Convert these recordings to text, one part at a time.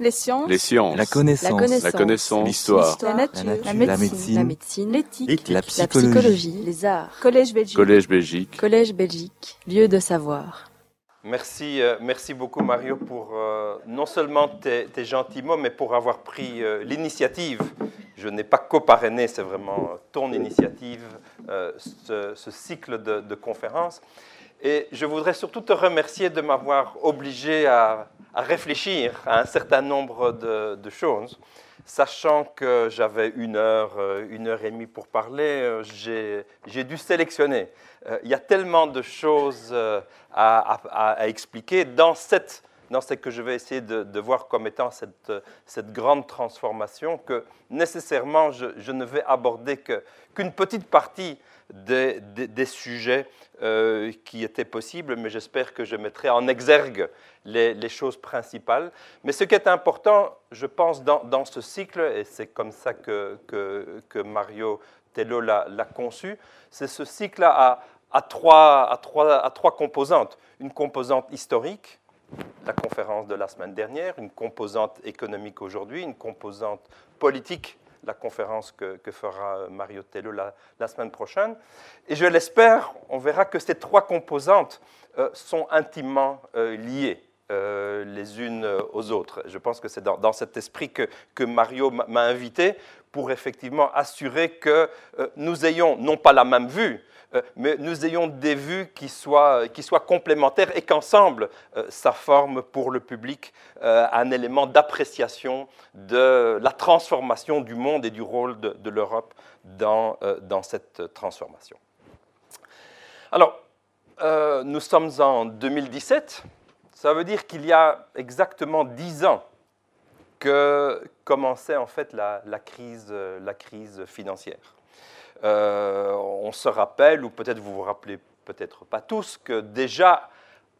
Les sciences. Les sciences. La connaissance. La. La. L'histoire. La nature. La nature. La La médecine. La. L'éthique. La La psychologie. psychologie. Les arts. Collège Belgique. Collège Belgique. Collège Belgique. Lieu de savoir. Merci, euh, merci beaucoup Mario pour euh, non seulement tes, tes gentils mots, mais pour avoir pris euh, l'initiative. Je n'ai pas coparrainé, c'est vraiment ton initiative, euh, ce, ce cycle de, de conférences. Et je voudrais surtout te remercier de m'avoir obligé à, réfléchir à un certain nombre de, choses. Sachant que j'avais une heure, euh, une heure et demie pour parler, euh, j'ai dû sélectionner. Euh, Il y a tellement de choses à, expliquer dans cette, dans ce que je vais essayer de, voir comme étant cette, grande transformation que nécessairement je, ne vais aborder qu'une petite partie des, sujets euh, qui étaient possibles, mais j'espère que je mettrai en exergue les, choses principales. Mais ce qui est important, je pense, dans, ce cycle, et c'est comme ça que, Mario Tello l'a conçu, c'est ce cycle à, à, à trois composantes. Une composante historique, la conférence de la semaine dernière, une composante économique aujourd'hui, une composante politique, la conférence que, que fera Mario Tello la, semaine prochaine. Et je l'espère, on verra que ces trois composantes euh, sont intimement euh, liées euh, les unes aux autres. Je pense que c'est dans, dans cet esprit que, que Mario m'a m'a invité pour effectivement assurer que euh, nous ayons non pas la même vue, euh, mais nous ayons des vues qui soient, soient complémentaires et qu'ensemble, euh, ça forme pour le public euh, un élément d'appréciation de la transformation du monde et du rôle de, l'Europe dans, euh, dans cette transformation. Alors, euh, nous sommes en 2017. Ça veut dire qu'il y a exactement dix ans que commençait en fait la, euh, crise financière. Euh, on se rappelle, ou peut-être vous vous rappelez peut-être pas tous, que déjà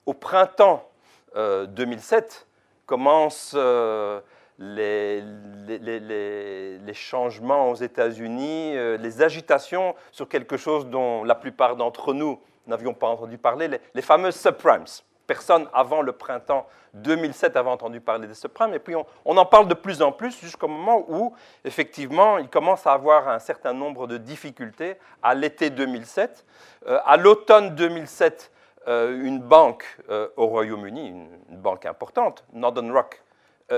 au printemps euh, 2007 commencent euh, les, les- les- changements aux États-Unis, les agitations sur quelque chose dont la plupart d'entre nous n'avions pas entendu parler, les, les fameuses subprimes. Personne avant le printemps 2007 avait entendu parler des subprimes, et puis on, en parle de plus en plus jusqu'au moment où, effectivement, il commence à avoir un certain nombre de difficultés à l'été 2007. Euh, à l'automne 2007, euh, une banque euh, au Royaume-Uni, une, banque importante, Northern Rock,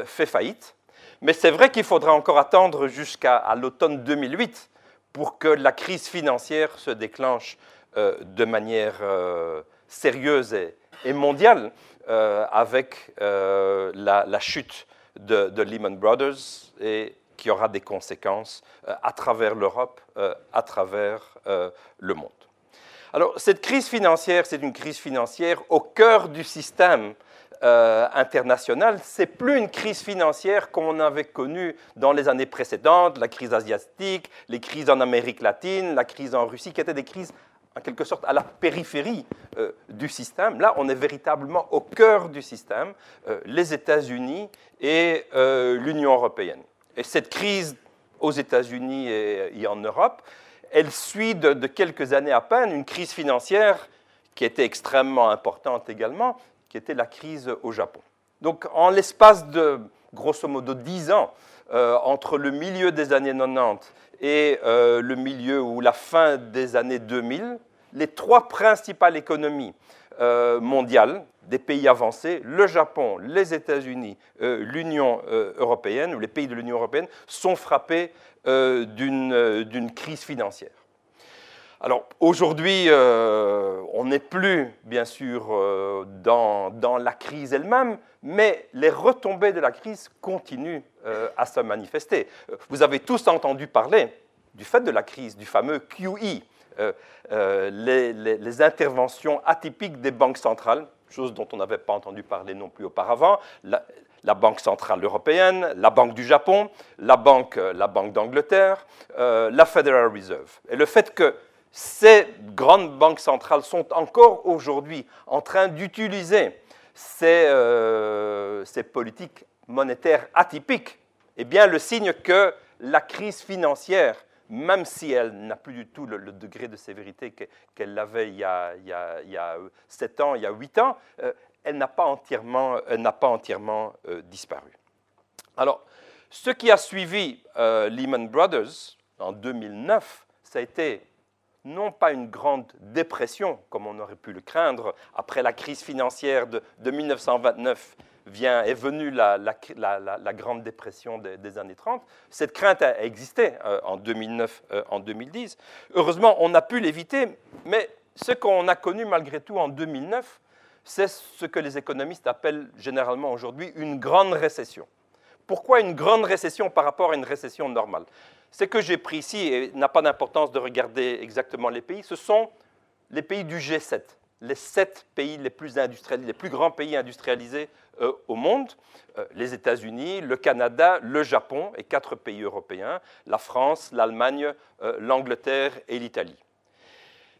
fait faillite. Mais c'est vrai qu'il faudra encore attendre jusqu'à l'automne 2008 pour que la crise financière se déclenche de manière sérieuse et, et mondiale euh, avec euh, la, chute de, Lehman Brothers et qui aura des conséquences euh, à travers l'Europe, à travers le monde. Alors, cette crise financière, c'est une crise financière au cœur du système euh, international. C'est plus une crise financière qu'on avait connue dans les années précédentes, la crise asiatique, les crises en Amérique latine, la crise en Russie, qui étaient des crises en quelque sorte à la périphérie euh, du système. Là, on est véritablement au cœur du système, euh, les États-Unis et euh, l'Union européenne. Et cette crise aux États-Unis et, en Europe, elle suit de, quelques années à peine une crise financière qui était extrêmement importante également, qui était la crise au Japon. Donc, en l'espace de grosso modo 10 ans, entre le milieu des années 90 et euh, le milieu ou la fin des années 2000, les trois principales économies euh, mondiales des pays avancés, le Japon, les États-Unis, euh, l'Union européenne, ou les pays de l'Union européenne, sont frappés d'une crise financière. Alors aujourd'hui, euh, on n'est plus, bien sûr, euh, dans, la crise elle-même, mais les retombées de la crise continuent euh, à se manifester. Vous avez tous entendu parler du fait de la crise, du fameux QE, les, interventions atypiques des banques centrales, chose dont on n'avait pas entendu parler non plus auparavant. La, Banque centrale européenne, la Banque du Japon, la Banque, la banque d'Angleterre, la Federal Reserve. Et le fait que ces grandes banques centrales sont encore aujourd'hui en train d'utiliser ces, euh, ces politiques monétaires atypiques, eh bien, le signe que la crise financière, même si elle n'a plus du tout le, degré de sévérité que- qu'elle avait il y, a, il, y a, il y a 7 ans, il y a 8 ans, euh, elle n'a pas entièrement, elle n'a pas entièrement euh, disparu. Alors, ce qui a suivi euh, Lehman Brothers en 2009, ça a été non pas une grande dépression, comme on aurait pu le craindre, après la crise financière de, 1929 vient, est venue la, grande dépression des, années 30. Cette crainte a existé euh, en 2009, euh, en 2010. Heureusement, on a pu l'éviter, mais ce qu'on a connu malgré tout en 2009, c'est ce que les économistes appellent généralement aujourd'hui une grande récession. Pourquoi une grande récession par rapport à une récession normale? Ce que j'ai pris ici, et n'a pas d'importance de regarder exactement les pays, ce sont les pays du G7, les sept pays les plus industrialisés, les plus grands pays industrialisés euh, au monde, euh, les États-Unis, le Canada, le Japon et quatre pays européens, la France, l'Allemagne, euh, l'Angleterre et l'Italie.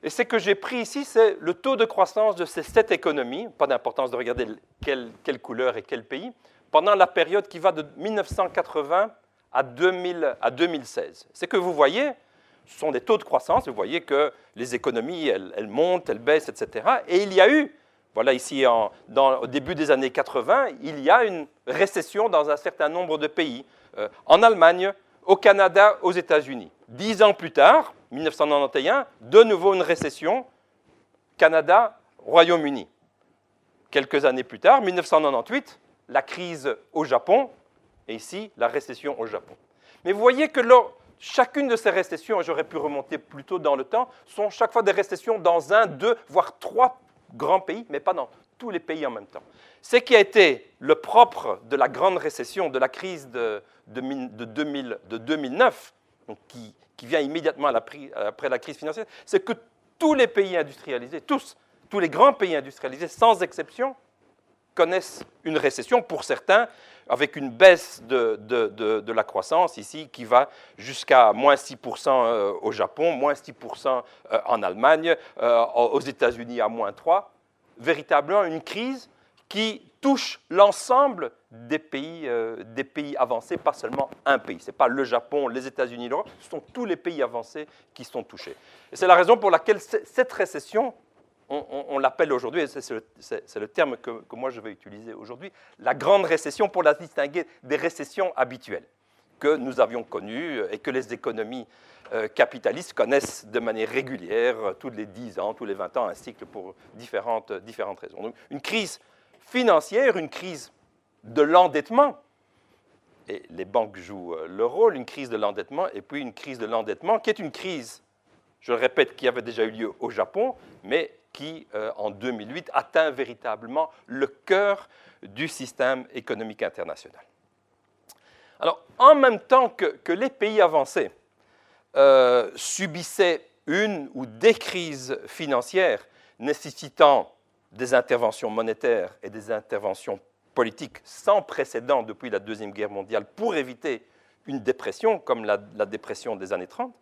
Et ce que j'ai pris ici, c'est le taux de croissance de ces sept économies, pas d'importance de regarder quelle, quelle couleur et quel pays, pendant la période qui va de 1980 à, 2000, à 2016. Ce que vous voyez, ce sont des taux de croissance. Vous voyez que les économies, elles, montent, elles baissent, etc. Et il y a eu, voilà ici en, au début des années 80, il y a une récession dans un certain nombre de pays. Euh, en Allemagne, au Canada, aux États-Unis. Dix ans plus tard, 1991, de nouveau une récession, Canada, Royaume-Uni. Quelques années plus tard, 1998, la crise au Japon, et ici, la récession au Japon. Mais vous voyez que chacune de ces récessions, j'aurais pu remonter plus tôt dans le temps, sont chaque fois des récessions dans un, deux, voire trois grands pays, mais pas dans tous les pays en même temps. Ce qui a été le propre de la grande récession, de la crise de, 2009, qui, qui, vient immédiatement après la crise financière, c'est que tous les pays industrialisés, tous, tous les grands pays industrialisés, sans exception, connaissent une récession, pour certains, avec une baisse de, de, la croissance ici qui va jusqu'à moins 6% euh, au Japon, moins 6% euh, en Allemagne, euh, aux États-Unis à moins 3%. Véritablement une crise qui touche l'ensemble des pays, des pays avancés, pas seulement un pays. Ce n'est pas le Japon, les États-Unis, l'Europe, ce sont tous les pays avancés qui sont touchés. Et c'est la raison pour laquelle cette récession on, l'appelle aujourd'hui, c'est le, terme que, moi je vais utiliser aujourd'hui, la grande récession pour la distinguer des récessions habituelles que nous avions connues et que les économies euh, capitalistes connaissent de manière régulière, euh, tous les 10 ans, tous les 20 ans, un cycle pour différentes, différentes raisons. Une crise financière, une crise de l'endettement, et les banques jouent euh, leur rôle, une crise de l'endettement, et puis une crise de l'endettement qui est une crise, je le répète, qui avait déjà eu lieu au Japon, mais qui, euh, en 2008, atteint véritablement le cœur du système économique international. Alors, en même temps que, les pays avancés euh, subissaient une ou des crises financières nécessitant des interventions monétaires et des interventions politiques sans précédent depuis la Deuxième Guerre mondiale pour éviter une dépression comme la, dépression des années 30,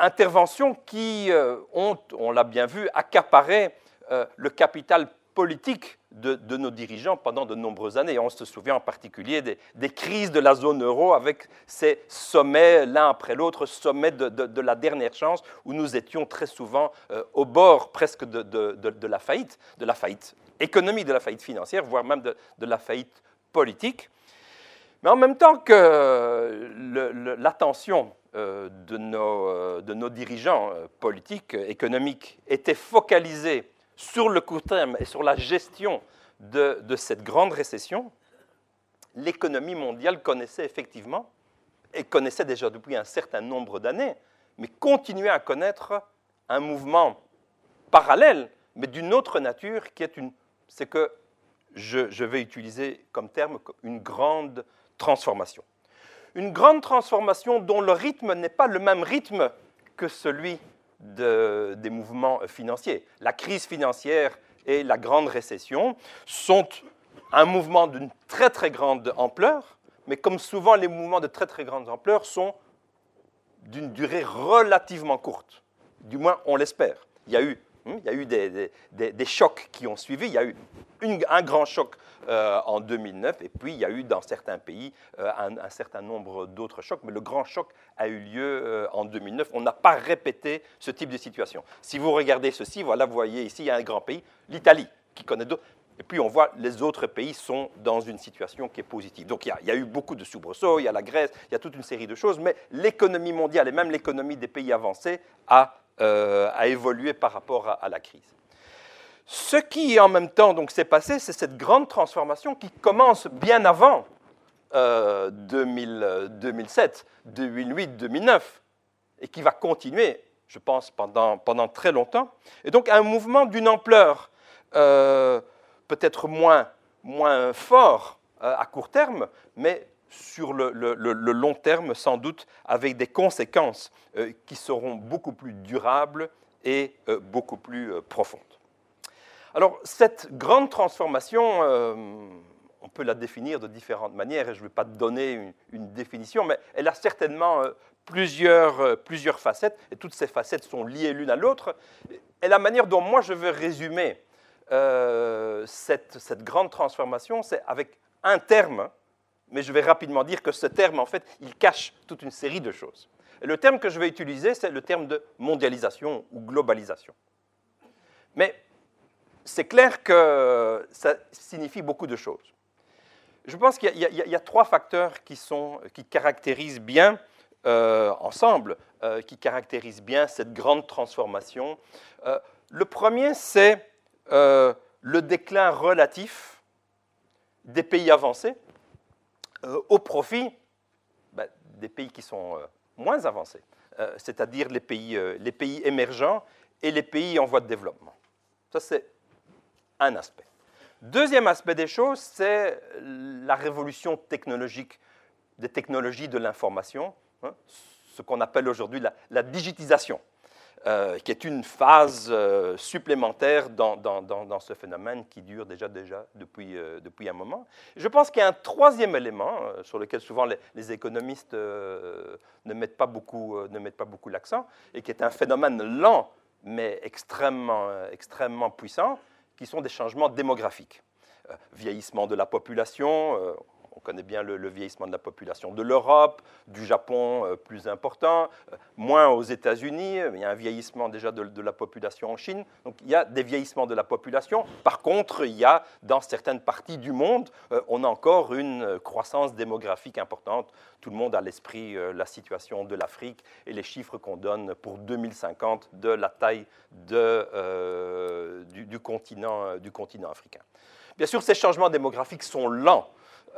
interventions qui euh, ont, on l'a bien vu, accaparé euh, le capital politique de, nos dirigeants pendant de nombreuses années. On se souvient en particulier des, crises de la zone euro avec ces sommets l'un après l'autre, sommets de, la dernière chance, où nous étions très souvent euh, au bord presque de, la faillite, de la faillite économique, de la faillite financière, voire même de, la faillite politique. Mais en même temps que l'attention euh, de nos, euh, de nos dirigeants euh, politiques, économiques, étaient focalisés sur le court terme et sur la gestion de, de cette grande récession, l'économie mondiale connaissait effectivement, et connaissait déjà depuis un certain nombre d'années, mais continuait à connaître un mouvement parallèle, mais d'une autre nature, qui est une, c'est que je, je vais utiliser comme terme une grande transformation une grande transformation dont le rythme n'est pas le même rythme que celui des mouvements financiers. La crise financière et la grande récession sont un mouvement d'une très très grande ampleur, mais comme souvent les mouvements de très très grande ampleur sont d'une durée relativement courte. Du moins, on l'espère. Il y a eu? Il y a eu des, chocs qui ont suivi. Il y a eu un grand choc euh, en 2009 et puis il y a eu dans certains pays euh, un, certain nombre d'autres chocs. Mais le grand choc a eu lieu euh, en 2009. On n'a pas répété ce type de situation. Si vous regardez ceci, voilà, vous voyez ici, il y a un grand pays, l'Italie, qui connaît d'autres. Et puis on voit les autres pays sont dans une situation qui est positive. Donc il y a, eu beaucoup de soubresauts, il y a la Grèce, il y a toute une série de choses, mais l'économie mondiale et même l'économie des pays avancés a, euh, évolué par rapport à, la crise. Ce qui en même temps donc s'est passé, c'est cette grande transformation qui commence bien avant 2007, 2008, 2009, et qui va continuer, je pense, pendant, pendant très longtemps. Et donc un mouvement d'une ampleur euh, peut-être moins, moins fort euh, à court terme, mais sur le, long terme, sans doute, avec des conséquences euh, qui seront beaucoup plus durables et beaucoup plus profondes. Alors, cette grande transformation, on peut la définir de différentes manières, et je ne vais pas donner une, définition, mais elle a certainement plusieurs, plusieurs facettes, et toutes ces facettes sont liées l'une à l'autre. Et la manière dont moi je veux résumer euh, cette, grande transformation, c'est avec un terme, mais je vais rapidement dire que ce terme, en fait, il cache toute une série de choses. Le terme que je vais utiliser, c'est le terme de mondialisation ou globalisation. Mais c'est clair que ça signifie beaucoup de choses. Je pense qu'il y, a trois facteurs qui, sont, qui caractérisent bien, euh, ensemble, euh, qui caractérisent bien cette grande transformation. le premier, c'est euh, le déclin relatif des pays avancés euh, au profit ben, des pays qui sont euh, moins avancés, c'est-à-dire les pays, les pays émergents et les pays en voie de développement. Ça, c'est un aspect. Deuxième aspect des choses, c'est la révolution technologique des technologies de l'information, hein, ce qu'on appelle aujourd'hui la, la digitisation. Euh, qui est une phase euh, supplémentaire dans, dans, ce phénomène qui dure déjà, déjà depuis, euh, depuis un moment. Je pense qu'il y a un troisième élément sur lequel souvent les, économistes ne mettent pas beaucoup, ne beaucoup l'accent, et qui est un phénomène lent mais extrêmement, extrêmement puissant, qui sont des changements démographiques. vieillissement de la population, on connaît bien le, vieillissement de la population de l'Europe, du Japon euh, plus important, euh, moins aux États-Unis, il y a un vieillissement déjà de, la population en Chine. Donc il y a des vieillissements de la population. Par contre, il y a dans certaines parties du monde, euh, on a encore une croissance démographique importante. Tout le monde a à l'esprit la situation de l'Afrique et les chiffres qu'on donne pour 2050 de la taille du continent africain. Bien sûr, ces changements démographiques sont lents.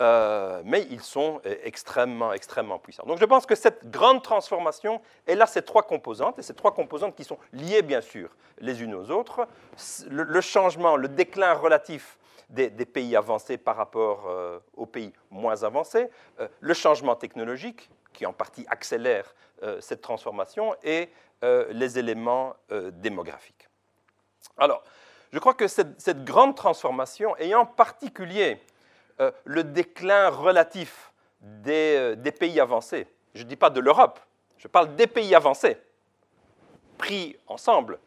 Euh, mais ils sont euh, extrêmement, extrêmement puissants. Donc je pense que cette grande transformation, elle a ces trois composantes, et ces trois composantes qui sont liées bien sûr les unes aux autres. Le, changement, le déclin relatif des, pays avancés par rapport euh, aux pays moins avancés, le changement technologique, qui en partie accélère cette transformation, et les éléments démographiques. Alors, je crois que cette, grande transformation, et en particulier euh, le déclin relatif euh, des, pays avancés. Je ne dis pas de l'Europe, je parle des pays avancés, pris ensemble.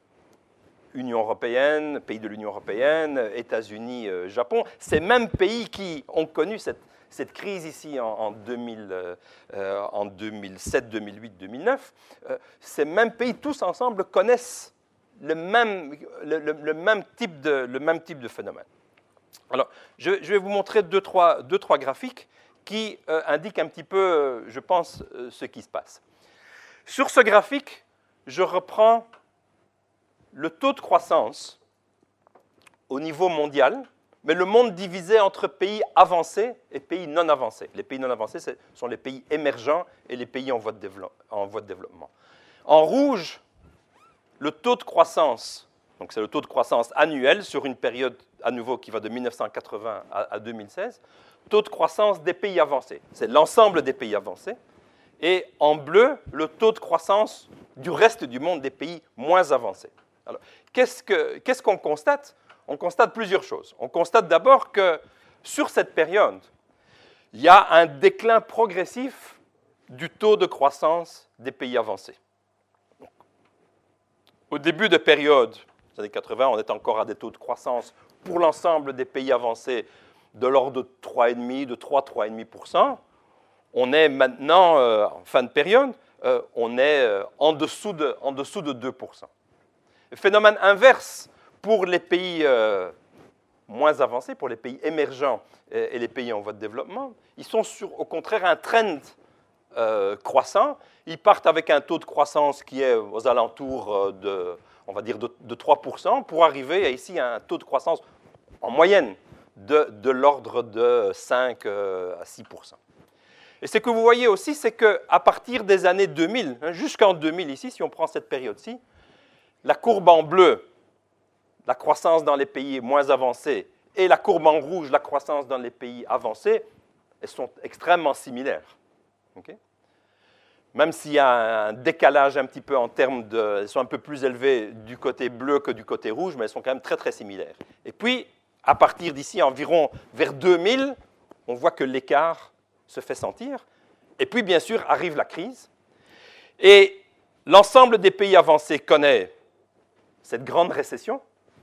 Union européenne, pays de l'Union européenne, États-Unis, euh, Japon, ces mêmes pays qui ont connu cette, crise ici en, 2007, 2008, 2009, ces mêmes pays tous ensemble connaissent le même, type, de, le même type de phénomène. Alors, je, vais vous montrer deux, trois, deux, trois graphiques qui euh, indiquent un petit peu, euh, je pense, euh, ce qui se passe. Sur ce graphique, je reprends le taux de croissance au niveau mondial, mais le monde divisé entre pays avancés et pays non avancés. Les pays non avancés ce sont les pays émergents et les pays en voie de, en voie de développement. En rouge, le taux de croissance donc c'est le taux de croissance annuel sur une période à nouveau qui va de 1980 à, 2016. Taux de croissance des pays avancés, c'est l'ensemble des pays avancés. Et en bleu, le taux de croissance du reste du monde des pays moins avancés. Alors, qu'est-ce qu'on constate? On constate plusieurs choses. On constate d'abord que sur cette période, il y a un déclin progressif du taux de croissance des pays avancés. Au début de période années 80, on est encore à des taux de croissance pour l'ensemble des pays avancés de l'ordre de 3,5, de 3, 3,5%. On est maintenant, euh, en fin de période, euh, on est euh, en, dessous de, en dessous de 2%. phénomène inverse pour les pays moins avancés, pour les pays émergents et, les pays en voie de développement, ils sont sur, au contraire, un trend croissant. Ils partent avec un taux de croissance qui est aux alentours de, on va dire, de, 3%, pour arriver ici à un taux de croissance en moyenne de, l'ordre de 5 à 6%. Et ce que vous voyez aussi, c'est qu'à partir des années 2000, hein, jusqu'en 2000 ici, si on prend cette période-ci, la courbe en bleu, la croissance dans les pays moins avancés, et la courbe en rouge, la croissance dans les pays avancés, elles sont extrêmement similaires. Même s'il y a un décalage un petit peu en termes de... Elles sont un peu plus élevées du côté bleu que du côté rouge, mais elles sont quand même très très similaires. Et puis, à partir d'ici, environ vers 2000, on voit que l'écart se fait sentir. Et puis, bien sûr, arrive la crise. Et l'ensemble des pays avancés connaît cette grande récession,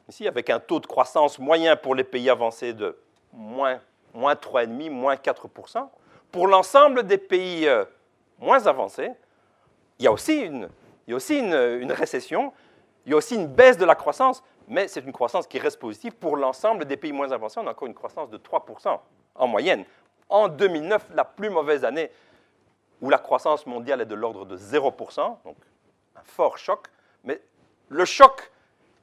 ici, avec un taux de croissance moyen pour les pays avancés de moins, moins 3,5, moins 4 Pour l'ensemble des pays euh, moins avancés, il y a aussi, une, il y a aussi une, une récession, il y a aussi une baisse de la croissance, mais c'est une croissance qui reste positive. Pour l'ensemble des pays moins avancés, on a encore une croissance de 3% en moyenne en 2009, la plus mauvaise année où la croissance mondiale est de l'ordre de 0%, donc un fort choc. Mais le choc,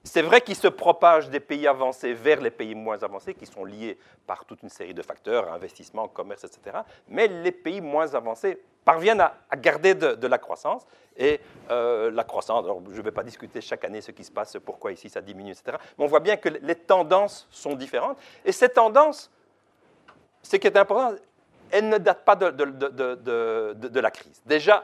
c'est vrai qu'il se propage des pays avancés vers les pays moins avancés, qui sont liés par toute une série de facteurs, investissement, commerce, etc. Mais les pays moins avancés parviennent à, garder de, la croissance. Et euh, la croissance, alors je ne vais pas discuter chaque année ce qui se passe, pourquoi ici ça diminue, etc. Mais on voit bien que les tendances sont différentes. Et ces tendances ce qui est important, elle ne date pas de, de, la crise. Déjà,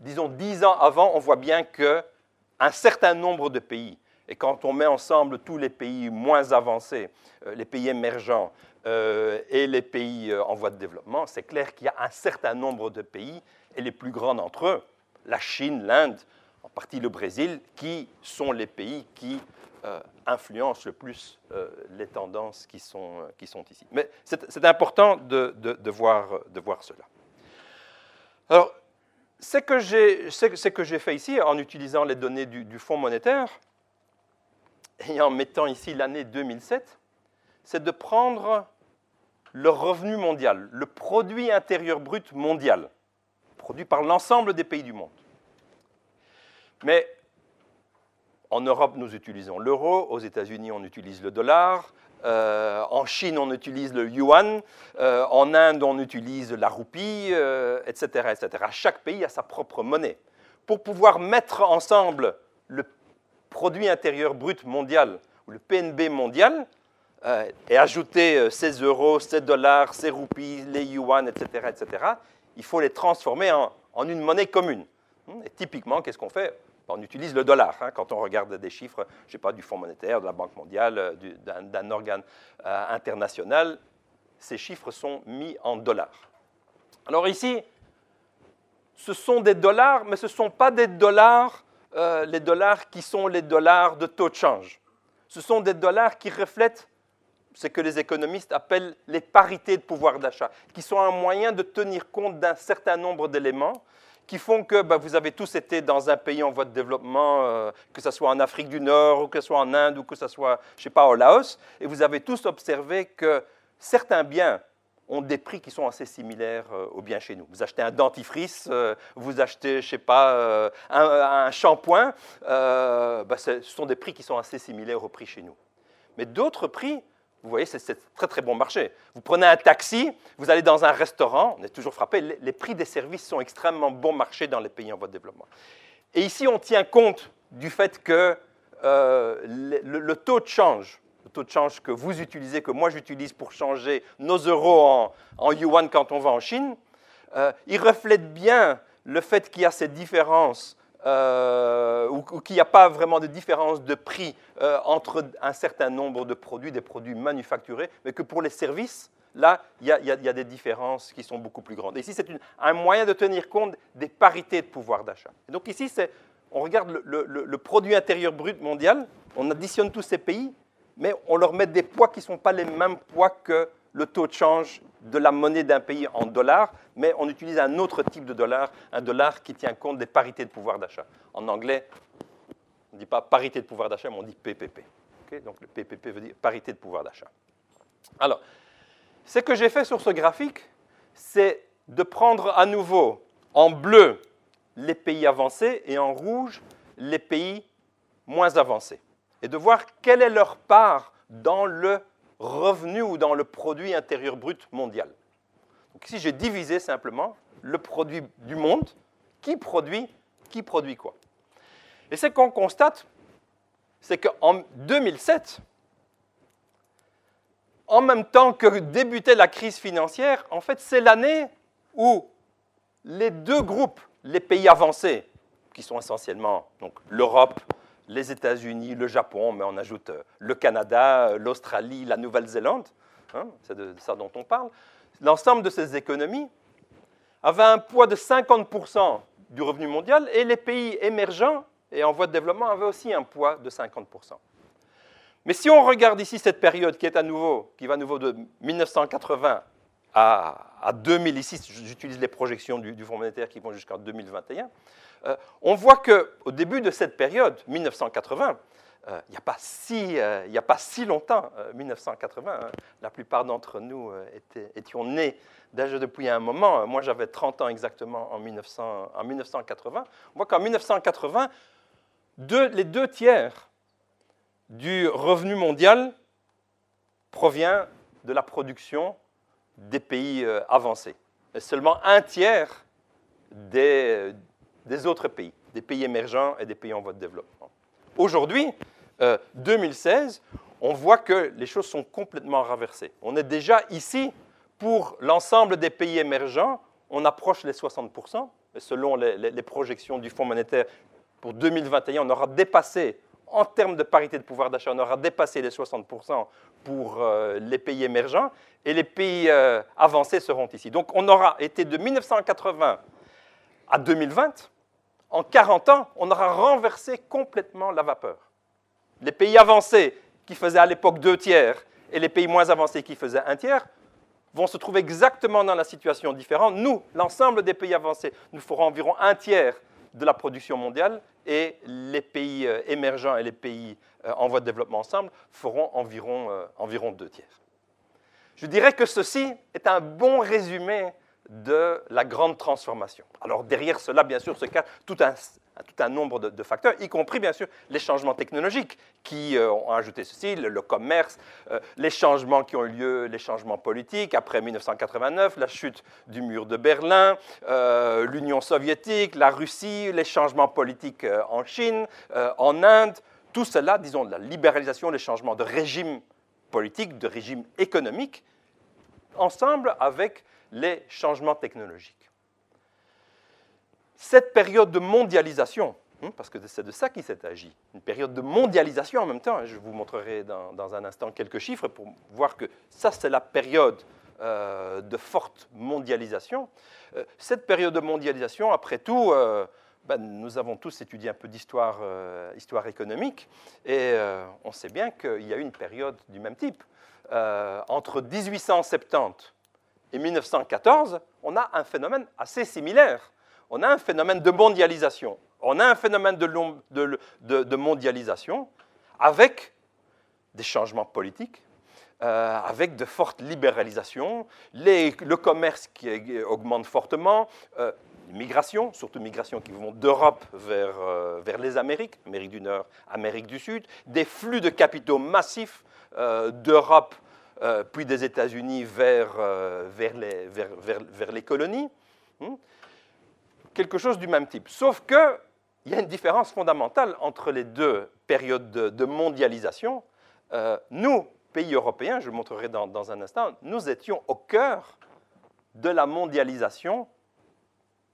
disons dix ans avant, on voit bien qu'un certain nombre de pays, et quand on met ensemble tous les pays moins avancés, euh, les pays émergents euh, et les pays euh, en voie de développement, c'est clair qu'il y a un certain nombre de pays, et les plus grands d'entre eux, la Chine, l'Inde, en partie le Brésil, qui sont les pays qui euh, influence le plus les tendances qui sont, ici. Mais c'est important de, voir, cela. Alors, ce que j'ai fait ici, en utilisant les données du Fonds monétaire, et en mettant ici l'année 2007, c'est de prendre le revenu mondial, le produit intérieur brut mondial, produit par l'ensemble des pays du monde. Mais en Europe, nous utilisons l'euro. Aux États-Unis, on utilise le dollar. Euh, en Chine, on utilise le yuan. Euh, en Inde, on utilise la roupie, etc., euh, etc. Chaque pays a sa propre monnaie. Pour pouvoir mettre ensemble le produit intérieur brut mondial, ou le PNB mondial, et ajouter ces euros, ces dollars, ces roupies, les yuan, etc., etc., il faut les transformer en, en une monnaie commune. Et typiquement, qu'est-ce qu'on fait? On utilise le dollar hein, quand on regarde des chiffres, je sais pas, du Fonds monétaire, de la Banque mondiale, euh, d'un organe euh, international. Ces chiffres sont mis en dollars. Alors ici, ce sont des dollars, mais ce ne sont pas des dollars, euh, les dollars qui sont les dollars de taux de change. Ce sont des dollars qui reflètent ce que les économistes appellent les parités de pouvoir d'achat, qui sont un moyen de tenir compte d'un certain nombre d'éléments qui font que bah, vous avez tous été dans un pays en voie de développement, euh, que ce soit en Afrique du Nord, ou que ce soit en Inde, ou que ce soit, je sais pas, au Laos, et vous avez tous observé que certains biens ont des prix qui sont assez similaires euh, aux biens chez nous. Vous achetez un dentifrice, euh, vous achetez, je sais pas, un, shampoing, bah, ce sont des prix qui sont assez similaires aux prix chez nous. Mais d'autres prix vous voyez, c'est très très bon marché. Vous prenez un taxi, vous allez dans un restaurant, on est toujours frappé, les, prix des services sont extrêmement bon marché dans les pays en voie de développement. Et ici, on tient compte du fait que euh, le, taux de change, le taux de change que vous utilisez, que moi j'utilise pour changer nos euros en, yuan quand on va en Chine, euh, il reflète bien le fait qu'il y a cette différence euh, ou, qu'il n'y a pas vraiment de différence de prix euh, entre un certain nombre de produits, des produits manufacturés, mais que pour les services, là, il y, a, des différences qui sont beaucoup plus grandes. ici, c'est un moyen de tenir compte des parités de pouvoir d'achat. Donc ici, on regarde le, produit intérieur brut mondial, on additionne tous ces pays, mais on leur met des poids qui ne sont pas les mêmes poids que le taux de change de la monnaie d'un pays en dollars, mais on utilise un autre type de dollar, un dollar qui tient compte des parités de pouvoir d'achat. En anglais, on ne dit pas parité de pouvoir d'achat, mais on dit PPP. donc le PPP veut dire parité de pouvoir d'achat. Alors, ce que j'ai fait sur ce graphique, c'est de prendre à nouveau en bleu les pays avancés et en rouge les pays moins avancés. Et de voir quelle est leur part dans le revenu ou dans le produit intérieur brut mondial. Donc ici, j'ai divisé simplement le produit du monde, qui produit, qui produit quoi. Et ce qu'on constate, c'est qu'en 2007, en même temps que débutait la crise financière, en fait, c'est l'année où les deux groupes, les pays avancés, qui sont essentiellement l'Europe, les États-Unis, le Japon, mais on ajoute euh, le Canada, euh, l'Australie, la Nouvelle-Zélande, hein, c'est de ça dont on parle, l'ensemble de ces économies avaient un poids de 50% du revenu mondial et les pays émergents et en voie de développement avaient aussi un poids de 50%. Mais si on regarde ici cette période qui est à nouveau, qui va à nouveau de 1980 à, 2000, ici j'utilise les projections du, Fonds monétaire qui vont jusqu'en 2021, euh, on voit qu'au début de cette période, 1980, euh, il n'y a, pas si, euh, a pas si longtemps, 1980, hein, la plupart d'entre nous étions nés déjà depuis un moment. Moi, j'avais 30 ans exactement en, 1900, en 1980. On voit qu'en 1980, les deux tiers du revenu mondial provient de la production des pays avancés. Et seulement un tiers des, des autres pays, des pays émergents et des pays en voie de développement. Aujourd'hui, 2016, euh, on voit que les choses sont complètement renversées. On est déjà ici, pour l'ensemble des pays émergents, on approche les 60%. Et selon les, projections du Fonds monétaire, pour 2021, on aura dépassé, en termes de parité de pouvoir d'achat, on aura dépassé les 60% pour euh, les pays émergents, et les pays euh, avancés seront ici. Donc on aura été de 1980 à 2020, en 40 ans, on aura renversé complètement la vapeur. Les pays avancés qui faisaient à l'époque deux tiers et les pays moins avancés qui faisaient un tiers vont se trouver exactement dans la situation différente. Nous, l'ensemble des pays avancés, nous ferons environ un tiers de la production mondiale et les pays euh, émergents et les pays euh, en voie de développement ensemble feront environ, euh, environ deux tiers. Je dirais que ceci est un bon résumé de la grande transformation. Alors derrière cela, bien sûr, se cache tout un, tout un nombre de, facteurs, y compris bien sûr les changements technologiques qui euh, ont ajouté ceci, le, commerce, euh, les changements qui ont eu lieu, les changements politiques après 1989, la chute du mur de Berlin, euh, l'Union soviétique, la Russie, les changements politiques en Chine, en Inde, tout cela, disons, la libéralisation, les changements de régime politique, de régime économique, ensemble avec les changements technologiques. Cette période de mondialisation, hein, parce que c'est de ça qu'il s'est agi, une période de mondialisation en même temps, hein, je vous montrerai dans, un instant quelques chiffres pour voir que ça c'est la période euh, de forte mondialisation. Euh, cette période de mondialisation, après tout, euh, ben, nous avons tous étudié un peu d'histoire histoire économique et on sait bien qu'il y a eu une période du même type. entre 1870 et 1914, on a un phénomène assez similaire. On a un phénomène de mondialisation. On a un phénomène de, mondialisation avec des changements politiques, euh, avec de fortes libéralisations, le commerce qui augmente fortement, euh, migration, surtout migration qui vont d'Europe vers, euh, vers les Amériques, Amérique du Nord, Amérique du Sud, des flux de capitaux massifs d'Europe euh, puis des États-Unis vers, les, colonies. Hmm? Quelque chose du même type. Sauf qu'il y a une différence fondamentale entre les deux périodes de, mondialisation. Euh, nous, pays européens, je le montrerai dans, un instant, nous étions au cœur de la mondialisation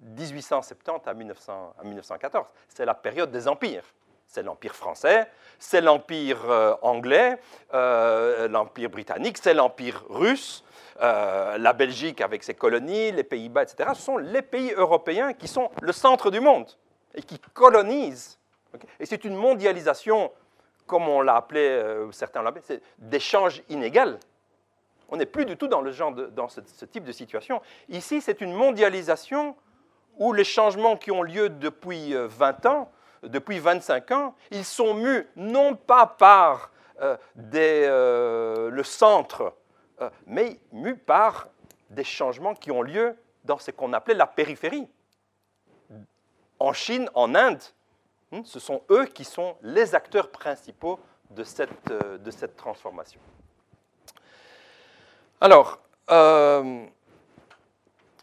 1870 à, 1900, à 1914. C'est la période des empires. C'est l'Empire français, c'est l'Empire euh, anglais, euh, l'Empire britannique, c'est l'Empire russe, euh, la Belgique avec ses colonies, les Pays-Bas, etc. Ce sont les pays européens qui sont le centre du monde et qui colonisent. et c'est une mondialisation, comme on l'a appelé, certains l'ont appelé, d'échange inégal. On n'est plus du tout dans, le genre dans ce, type de situation. Ici, c'est une mondialisation où les changements qui ont lieu depuis 20 ans depuis 25 ans, ils sont mus non pas par euh, euh, le centre mais mus par des changements qui ont lieu dans ce qu'on appelait la périphérie. En Chine, en Inde, hmm, ce sont eux qui sont les acteurs principaux de cette, cette transformation. Alors, euh,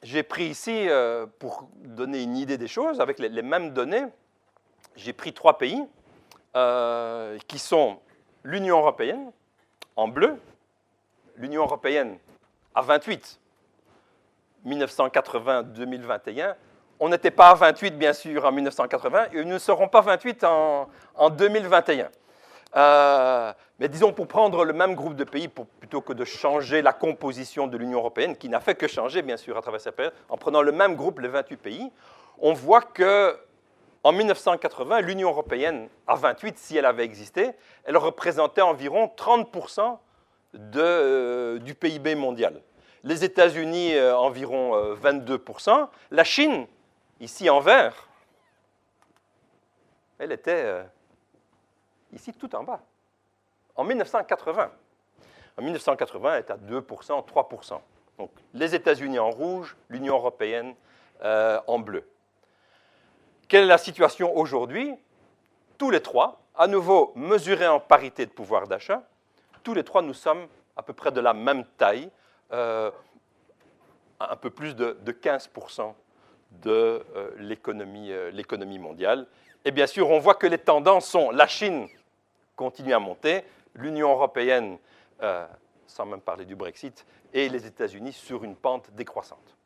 j'ai pris ici, euh, pour donner une idée des choses, avec les, mêmes données, j'ai pris trois pays euh, qui sont l'Union européenne, en bleu, l'Union européenne à 28, 1980-2021. On n'était pas à 28, bien sûr, en 1980, et nous ne serons pas 28 en, en 2021. Euh, mais disons, pour prendre le même groupe de pays, plutôt que de changer la composition de l'Union européenne, qui n'a fait que changer, bien sûr, à travers cette période, en prenant le même groupe, les 28 pays, on voit que en 1980, l'Union européenne, à 28, si elle avait existé, elle représentait environ 30% euh, du PIB mondial. Les États-Unis, euh, environ 22%. La Chine, ici en vert, elle était ici tout en bas, en 1980. En 1980, elle est à 2%, 3%. Donc les États-Unis en rouge, l'Union européenne euh, en bleu. Quelle est la situation aujourd'hui? Tous les trois, à nouveau mesurés en parité de pouvoir d'achat, tous les trois, nous sommes à peu près de la même taille, euh, un peu plus de, 15% de euh, l'économie mondiale. Et bien sûr, on voit que les tendances sont la Chine continue à monter, l'Union européenne, euh, sans même parler du Brexit, et les États-Unis sur une pente décroissante.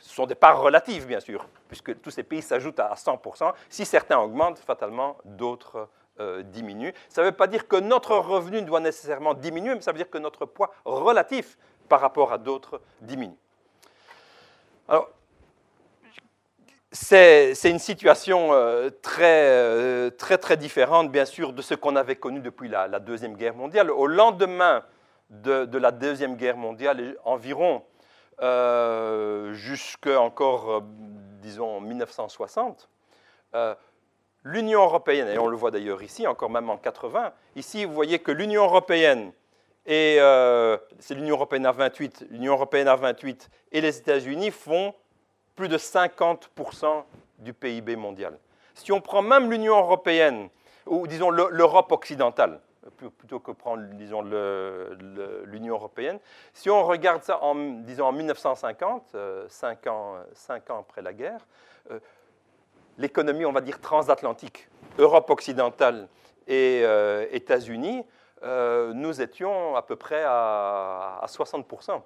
Ce sont des parts relatives, bien sûr, puisque tous ces pays s'ajoutent à 100%. Si certains augmentent, fatalement, d'autres euh, diminuent. Ça ne veut pas dire que notre revenu doit nécessairement diminuer, mais ça veut dire que notre poids relatif par rapport à d'autres diminue. Alors, c'est une situation euh, très, euh, très, très différente, bien sûr, de ce qu'on avait connu depuis la, Deuxième Guerre mondiale. Au lendemain de, la Deuxième Guerre mondiale, environ euh, jusqu'à encore, disons, 1960, l'Union européenne, et on le voit d'ailleurs ici, encore même en 80, ici, vous voyez que l'Union européenne et c'est l'Union européenne à 28, l'Union européenne à 28 et les États-Unis font plus de 50% du PIB mondial. Si on prend même l'Union européenne, ou disons l'Europe occidentale, plutôt que prendre, disons, l'Union européenne, si on regarde ça en, disons, en 1950, 5 euh, ans, ans après la guerre, euh, l'économie, on va dire, transatlantique, Europe occidentale et euh, États-Unis, nous étions à peu près à, à 60%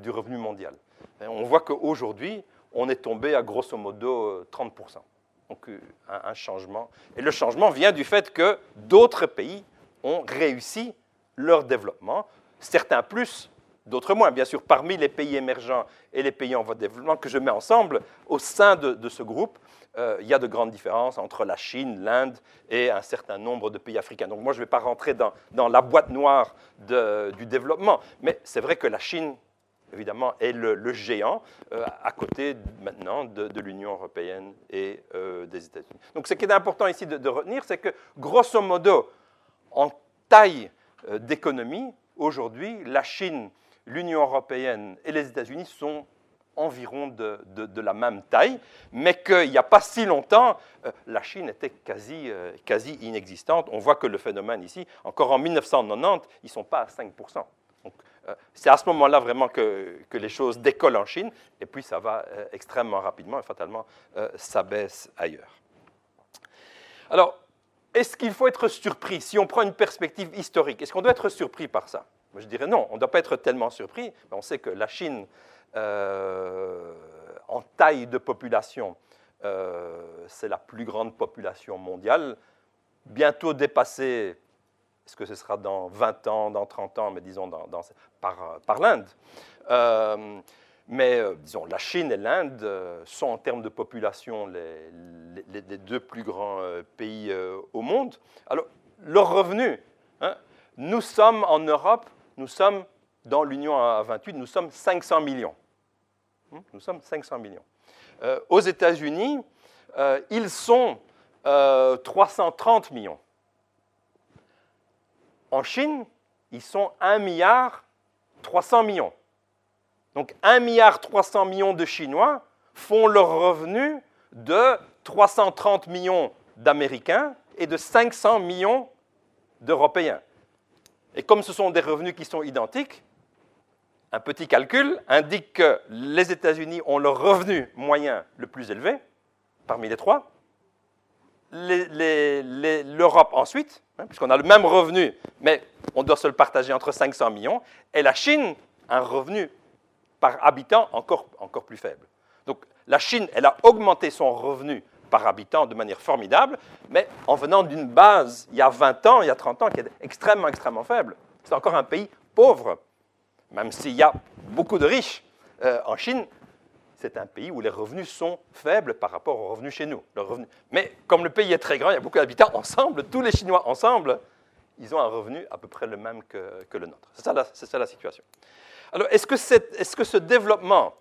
du revenu mondial. on voit qu'aujourd'hui, on est tombé à grosso modo 30%. Euh, Donc euh, un, changement. Et le changement vient du fait que d'autres pays ont réussi leur développement, certains plus, d'autres moins. Bien sûr, parmi les pays émergents et les pays en voie de développement que je mets ensemble, au sein de, ce groupe, euh, il y a de grandes différences entre la Chine, l'Inde et un certain nombre de pays africains. Donc moi, je ne vais pas rentrer dans, la boîte noire du développement, mais c'est vrai que la Chine évidemment, est le, géant euh, à côté maintenant de, l'Union européenne et euh, des États-Unis. Donc ce qui est important ici de, retenir, c'est que grosso modo, en taille d'économie, aujourd'hui, la Chine, l'Union européenne et les États-Unis sont environ de, la même taille, mais qu'il n'y a pas si longtemps, la Chine était quasi, quasi inexistante. On voit que le phénomène ici, encore en 1990, ils ne sont pas à 5%. Euh, c'est à ce moment-là vraiment que, les choses décollent en Chine, et puis ça va euh, extrêmement rapidement, et fatalement, euh, ça baisse ailleurs. Alors, est-ce qu'il faut être surpris? Si on prend une perspective historique, est-ce qu'on doit être surpris par ça? Moi, Je dirais non, on ne doit pas être tellement surpris. On sait que la Chine, en taille de population, c'est la plus grande population mondiale, bientôt dépassée est-ce que ce sera dans 20 ans, dans 30 ans, mais disons par, par l'Inde euh, mais euh, disons, la Chine et l'Inde euh, sont en termes de population les, les, deux plus grands pays au monde. Alors, leurs revenus, hein, nous sommes en Europe, nous sommes dans l'Union à 28, nous sommes 500 millions. Hmm, nous sommes 500 millions. aux États-Unis, ils sont 330 millions. En Chine, ils sont 1 milliard 300 millions. Donc 1 milliard 300 millions de Chinois font leur revenu de 330 millions d'Américains et de 500 millions d'Européens. Et comme ce sont des revenus qui sont identiques, un petit calcul indique que les États-Unis ont le revenu moyen le plus élevé parmi les trois, l'Europe ensuite, hein, puisqu'on a le même revenu, mais on doit se le partager entre 500 millions, et la Chine, un revenu par habitant encore, encore plus faible. Donc la Chine, elle a augmenté son revenu par habitant de manière formidable, mais en venant d'une base, il y a 20 ans, il y a 30 ans, qui est extrêmement, extrêmement faible. C'est encore un pays pauvre, même s'il y a beaucoup de riches. Euh, en Chine, c'est un pays où les revenus sont faibles par rapport aux revenus chez nous. Mais comme le pays est très grand, il y a beaucoup d'habitants ensemble, tous les Chinois ensemble, ils ont un revenu à peu près le même que, le nôtre. C'est ça, la situation. Alors, est-ce que, est, que, ce développement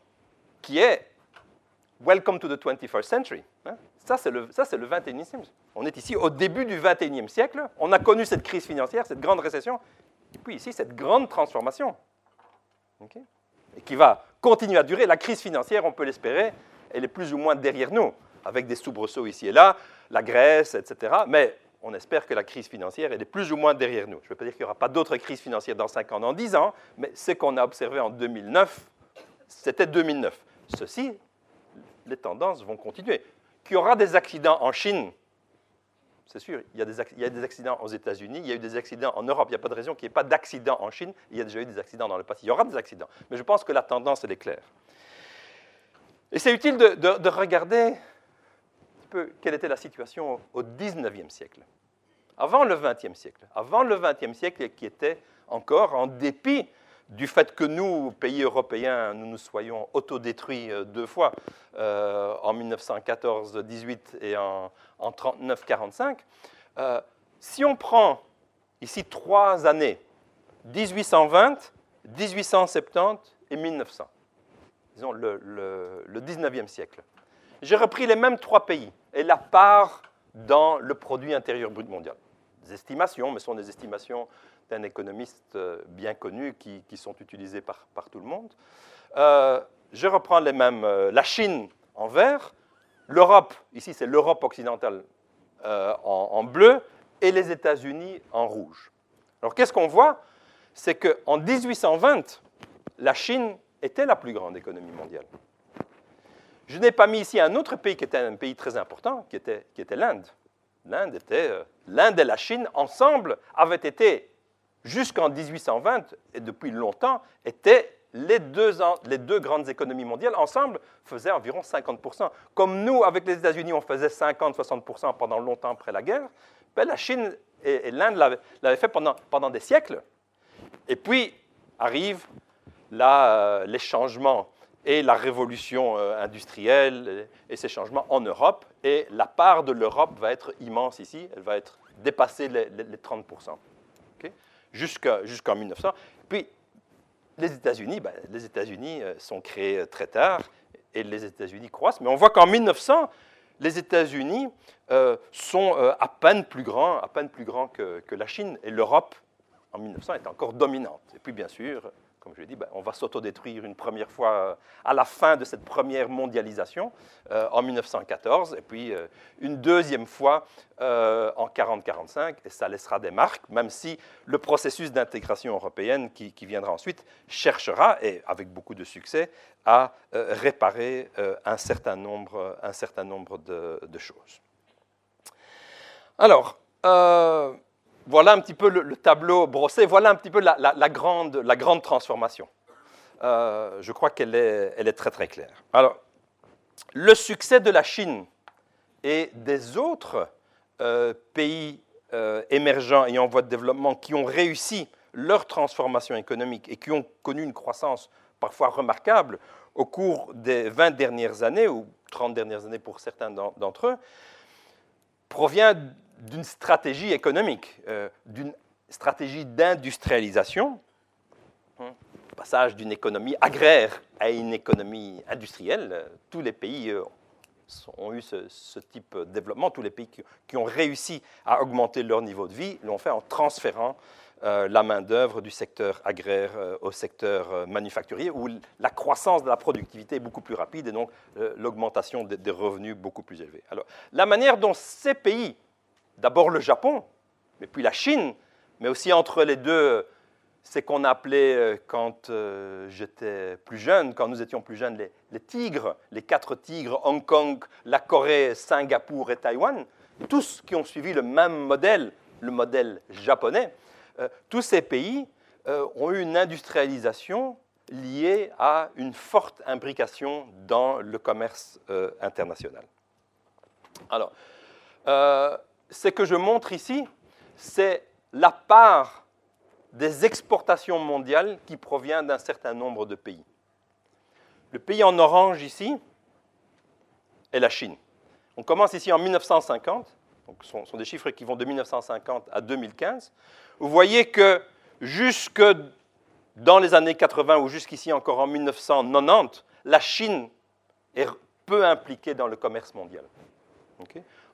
qui est Welcome to the 21st century, hein, ça c'est le, le 21e siècle. On est ici au début du 21e siècle, on a connu cette crise financière, cette grande récession, et puis ici cette grande transformation. et qui va continue à durer. La crise financière, on peut l'espérer, elle est plus ou moins derrière nous, avec des soubresauts ici et là, la Grèce, etc. Mais on espère que la crise financière, elle est plus ou moins derrière nous. Je ne veux pas dire qu'il n'y aura pas d'autres crises financières dans 5 ans, dans 10 ans, mais ce qu'on a observé en 2009, c'était 2009. Ceci, les tendances vont continuer. Qu'il y aura des accidents en Chine, c'est sûr, il y, a des, accidents aux États-Unis, il y a eu des accidents en Europe. Il n'y a pas de raison qu'il n'y ait pas d'accidents en Chine. Il y a déjà eu des accidents dans le passé. Il y aura des accidents. Mais je pense que la tendance, elle est claire. Et c'est utile de, regarder un peu quelle était la situation au XIXe siècle. Avant le XXe siècle. Avant le XXe siècle, qui était encore, en dépit du fait que nous, pays européens, nous nous soyons autodétruits euh, deux fois, euh, en 1914-18 et en, 1939-45, euh, si on prend ici trois années, 1820, 1870 et 1900, disons le, le, le 19e siècle, j'ai repris les mêmes trois pays et la part dans le produit intérieur brut mondial. Des estimations, mais ce sont des estimations d'un économiste euh, bien connu qui, sont utilisés par, par, tout le monde. Euh, je reprends les mêmes. Euh, la Chine en vert, l'Europe, ici c'est l'Europe occidentale en, bleu, et les États-Unis en rouge. Alors qu'est-ce qu'on voit? C'est qu'en 1820, la Chine était la plus grande économie mondiale. Je n'ai pas mis ici un autre pays qui était un pays très important, qui était, qui était l'Inde. L'Inde était, l'Inde et la Chine ensemble avaient été jusqu'en 1820, et depuis longtemps, étaient les deux, grandes économies mondiales ensemble faisaient environ 50%. Comme nous, avec les États-Unis, on faisait 50-60% pendant longtemps après la guerre, ben la Chine et, l'Inde l'avaient fait pendant, pendant, des siècles. Et puis arrivent euh, les changements et la révolution euh, industrielle et, ces changements en Europe. Et la part de l'Europe va être immense ici, elle va être dépasser les, les 30% jusqu'en 1900. Puis, les États-Unis, ben, les États-Unis euh, sont créés euh, très tard et les États-Unis croissent, mais on voit qu'en 1900, les États-Unis euh, sont à peine plus grands, à peine plus grands que, que la Chine, et l'Europe, en 1900, est encore dominante. Et puis, bien sûr, comme je l'ai dit, ben, on va s'autodétruire une première fois euh, à la fin de cette première mondialisation euh, en 1914, et puis euh, une deuxième fois en 40-45, et ça laissera des marques, même si le processus d'intégration européenne qui, viendra ensuite cherchera, et avec beaucoup de succès, à réparer un certain nombre, un certain nombre de, de choses. Alors, voilà un petit peu le, tableau brossé, voilà un petit peu la, grande, transformation. Euh, je crois qu'elle est, elle est, très très claire. Alors, le succès de la Chine et des autres euh, pays euh, émergents et en voie de développement qui ont réussi leur transformation économique et qui ont connu une croissance parfois remarquable au cours des 20 dernières années, ou 30 dernières années pour certains d'entre eux, provient d'une stratégie économique, euh, d'une stratégie d'industrialisation, hein, passage d'une économie agraire à une économie industrielle. Tous les pays euh, ont eu ce, type de développement, tous les pays qui, ont réussi à augmenter leur niveau de vie l'ont fait en transférant euh, la main-d'œuvre du secteur agraire euh, au secteur euh, manufacturier, où la croissance de la productivité est beaucoup plus rapide et donc l'augmentation des, des, revenus beaucoup plus élevée. Alors, la manière dont ces pays, d'abord le Japon, mais puis la Chine, mais aussi entre les deux, c'est qu'on appelait, quand j'étais plus jeune, quand nous étions plus jeunes, les, tigres, les quatre tigres, Hong Kong, la Corée, Singapour et Taïwan, tous qui ont suivi le même modèle, le modèle japonais, euh, tous ces pays euh, ont eu une industrialisation liée à une forte imbrication dans le commerce euh, international. Alors, ce que je montre ici, c'est la part des exportations mondiales qui provient d'un certain nombre de pays. Le pays en orange ici est la Chine. On commence ici en 1950, donc ce sont, des chiffres qui vont de 1950 à 2015. Vous voyez que jusque dans les années 80 ou jusqu'ici encore en 1990, la Chine est peu impliquée dans le commerce mondial.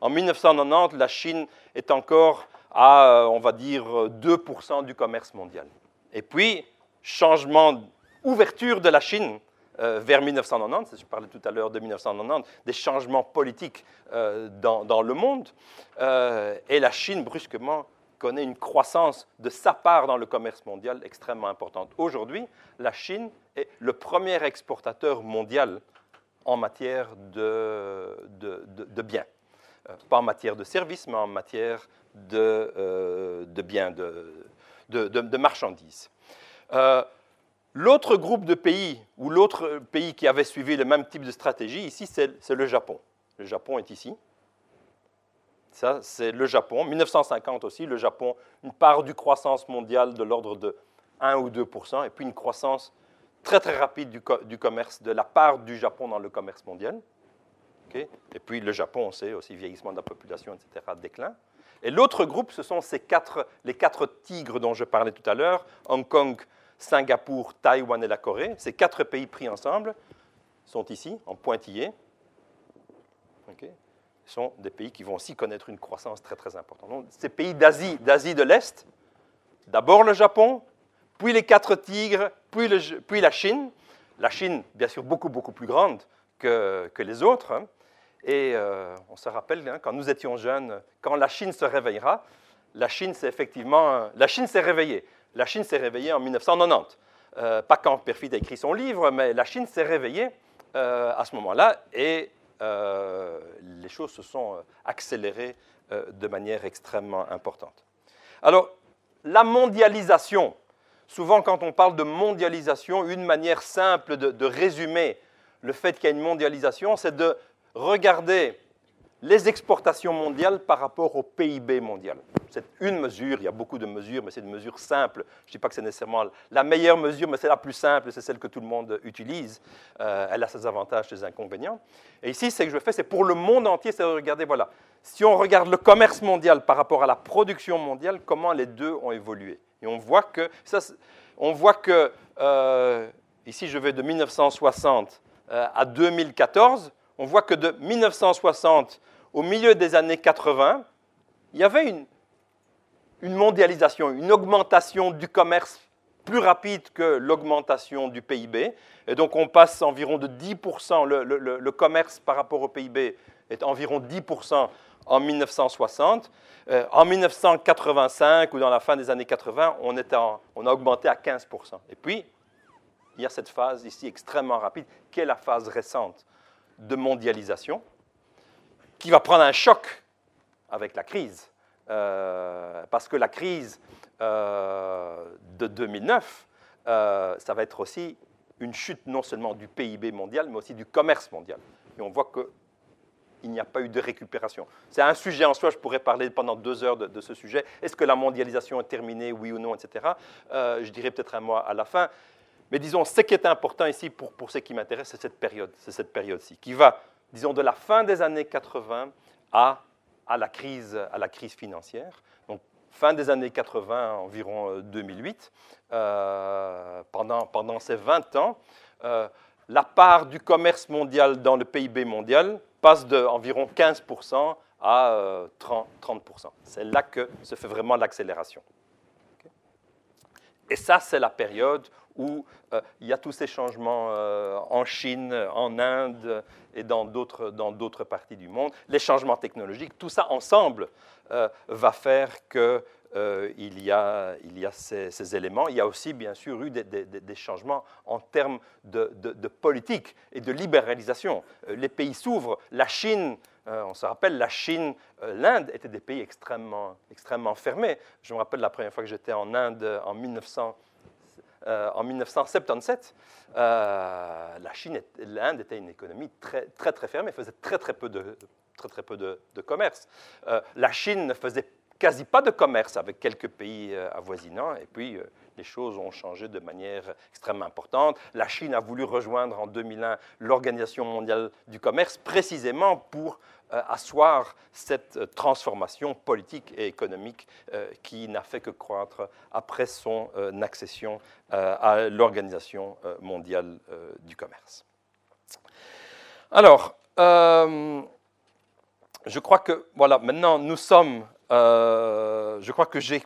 En 1990, la Chine est encore à, euh, on va dire, 2% du commerce mondial. Et puis, changement, ouverture de la Chine euh, vers 1990, je parlais tout à l'heure de 1990, des changements politiques euh, dans, le monde, et la Chine brusquement connaît une croissance de sa part dans le commerce mondial extrêmement importante. Aujourd'hui, la Chine est le premier exportateur mondial en matière de, biens. Euh, pas en matière de services, mais en matière de, euh, biens, de, marchandises. Euh, l'autre groupe de pays, ou l'autre pays qui avait suivi le même type de stratégie, ici, c'est le Japon. Le Japon est ici. Ça, c'est le Japon. 1950 aussi, le Japon, une part du croissance mondiale de l'ordre de 1 ou 2% et puis une croissance très très rapide du, commerce, de la part du Japon dans le commerce mondial. Et puis le Japon, on sait aussi vieillissement de la population, etc., déclin. Et l'autre groupe, ce sont ces quatre, les quatre tigres dont je parlais tout à l'heure, Hong Kong, Singapour, Taïwan et la Corée. Ces quatre pays pris ensemble sont ici, en pointillé sont des pays qui vont aussi connaître une croissance très très importante. Donc, ces pays d'Asie, d'Asie de l'Est, d'abord le Japon, puis les quatre tigres, puis, la Chine. La Chine, bien sûr, beaucoup beaucoup plus grande que, que les autres. Hein. Et euh, on se rappelle, hein, quand nous étions jeunes, quand la Chine se réveillera, la Chine s'est effectivement, la Chine s'est réveillée. La Chine s'est réveillée en 1990. Euh, pas quand Perfit a écrit son livre, mais la Chine s'est réveillée euh, à ce moment-là et les choses se sont accélérées de manière extrêmement importante. Alors, la mondialisation, souvent quand on parle de mondialisation, une manière simple de résumer le fait qu'il y a une mondialisation, c'est de regarder les exportations mondiales par rapport au PIB mondial. C'est une mesure, il y a beaucoup de mesures, mais c'est une mesure simple. Je ne dis pas que c'est nécessairement la meilleure mesure, mais c'est la plus simple, c'est celle que tout le monde utilise. Euh, elle a ses avantages, ses inconvénients. Et ici, ce que je fais, c'est pour le monde entier, c'est de regarder, voilà, si on regarde le commerce mondial par rapport à la production mondiale, comment les deux ont évolué. Et on voit que, ça, on voit que euh, ici, je vais de 1960 euh, à 2014, on voit que de 1960 au milieu des années 80, il y avait une, mondialisation, une augmentation du commerce plus rapide que l'augmentation du PIB. Et donc on passe environ de 10%, le, commerce par rapport au PIB est environ 10% en 1960. Euh, en 1985 ou dans la fin des années 80, on, on a augmenté à 15%. Et puis, il y a cette phase ici extrêmement rapide, qui est la phase récente de mondialisation, qui va prendre un choc avec la crise. Euh, parce que la crise euh, de 2009, euh, ça va être aussi une chute non seulement du PIB mondial, mais aussi du commerce mondial. Et on voit qu'il n'y a pas eu de récupération. C'est un sujet en soi, je pourrais parler pendant deux heures de, ce sujet. Est-ce que la mondialisation est terminée, oui ou non, etc. je dirais peut-être un mot à la fin. Mais disons, ce qui est important ici pour, pour ce qui m'intéresse, c'est cette période, c'est cette période-ci, qui va, disons, de la fin des années 80 à, à, la, crise, à la crise financière. Donc, fin des années 80, environ 2008. Euh, euh, pendant, pendant ces 20 ans, euh, la part du commerce mondial dans le PIB mondial passe d'environ 15% à 30%. C'est là que se fait vraiment l'accélération. Et ça, c'est la période où euh, il y a tous ces changements euh, en Chine, en Inde et dans d'autres parties du monde. Les changements technologiques, tout ça ensemble euh, va faire que il y a, il y a ces, éléments. Il y a aussi, bien sûr, eu des, changements en termes de, de, politique et de libéralisation. Les pays s'ouvrent. La Chine, on se rappelle, la Chine, l'Inde étaient des pays extrêmement, extrêmement fermés. Je me rappelle la première fois que j'étais en Inde en 1900. Euh, en 1977, euh, la Chine, l'Inde était une économie très, très, très fermée, faisait très, très peu de, très, très peu de, commerce. Euh, la Chine ne faisait quasi pas de commerce avec quelques pays avoisinants, et puis les choses ont changé de manière extrêmement importante. La Chine a voulu rejoindre en 2001 l'Organisation mondiale du commerce précisément pour asseoir cette euh, transformation politique et économique euh, qui n'a fait que croître après son accession à l'Organisation mondiale du commerce. Alors, je crois que, voilà, maintenant nous sommes, je crois que j'ai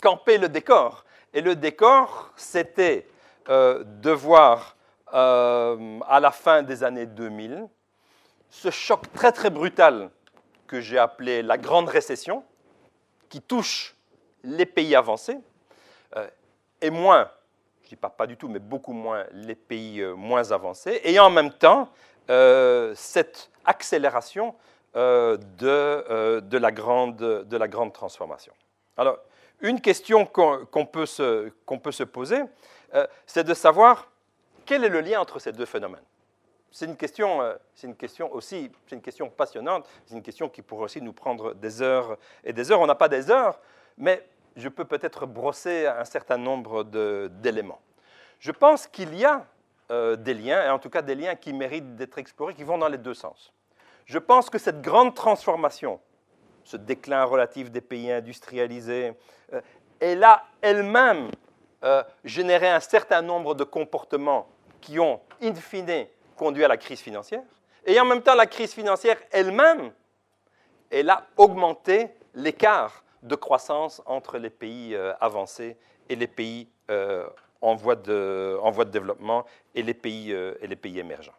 campé le décor. Et le décor, c'était de voir à la fin des années 2000 ce choc très très brutal que j'ai appelé la grande récession, qui touche les pays avancés, euh, et moins, je ne dis pas pas du tout, mais beaucoup moins les pays euh, moins avancés, et en même temps euh, cette accélération de, la grande, transformation. Alors, une question qu'on peut se poser, c'est de savoir quel est le lien entre ces deux phénomènes c'est une question, euh, c'est une question aussi, une question passionnante. C'est une question qui pourrait aussi nous prendre des heures et des heures. On n'a pas des heures, mais je peux peut-être brosser un certain nombre d'éléments. Je pense qu'il y a euh, des liens, et en tout cas des liens qui méritent d'être explorés, qui vont dans les deux sens. Je pense que cette grande transformation, ce déclin relatif des pays industrialisés, euh, elle a elle-même généré un certain nombre de comportements qui ont, in fine, conduit à la crise financière. Et en même temps, la crise financière elle-même, elle a augmenté l'écart de croissance entre les pays euh, avancés et les pays euh, en, voie de, développement et les pays, euh, et les pays émergents.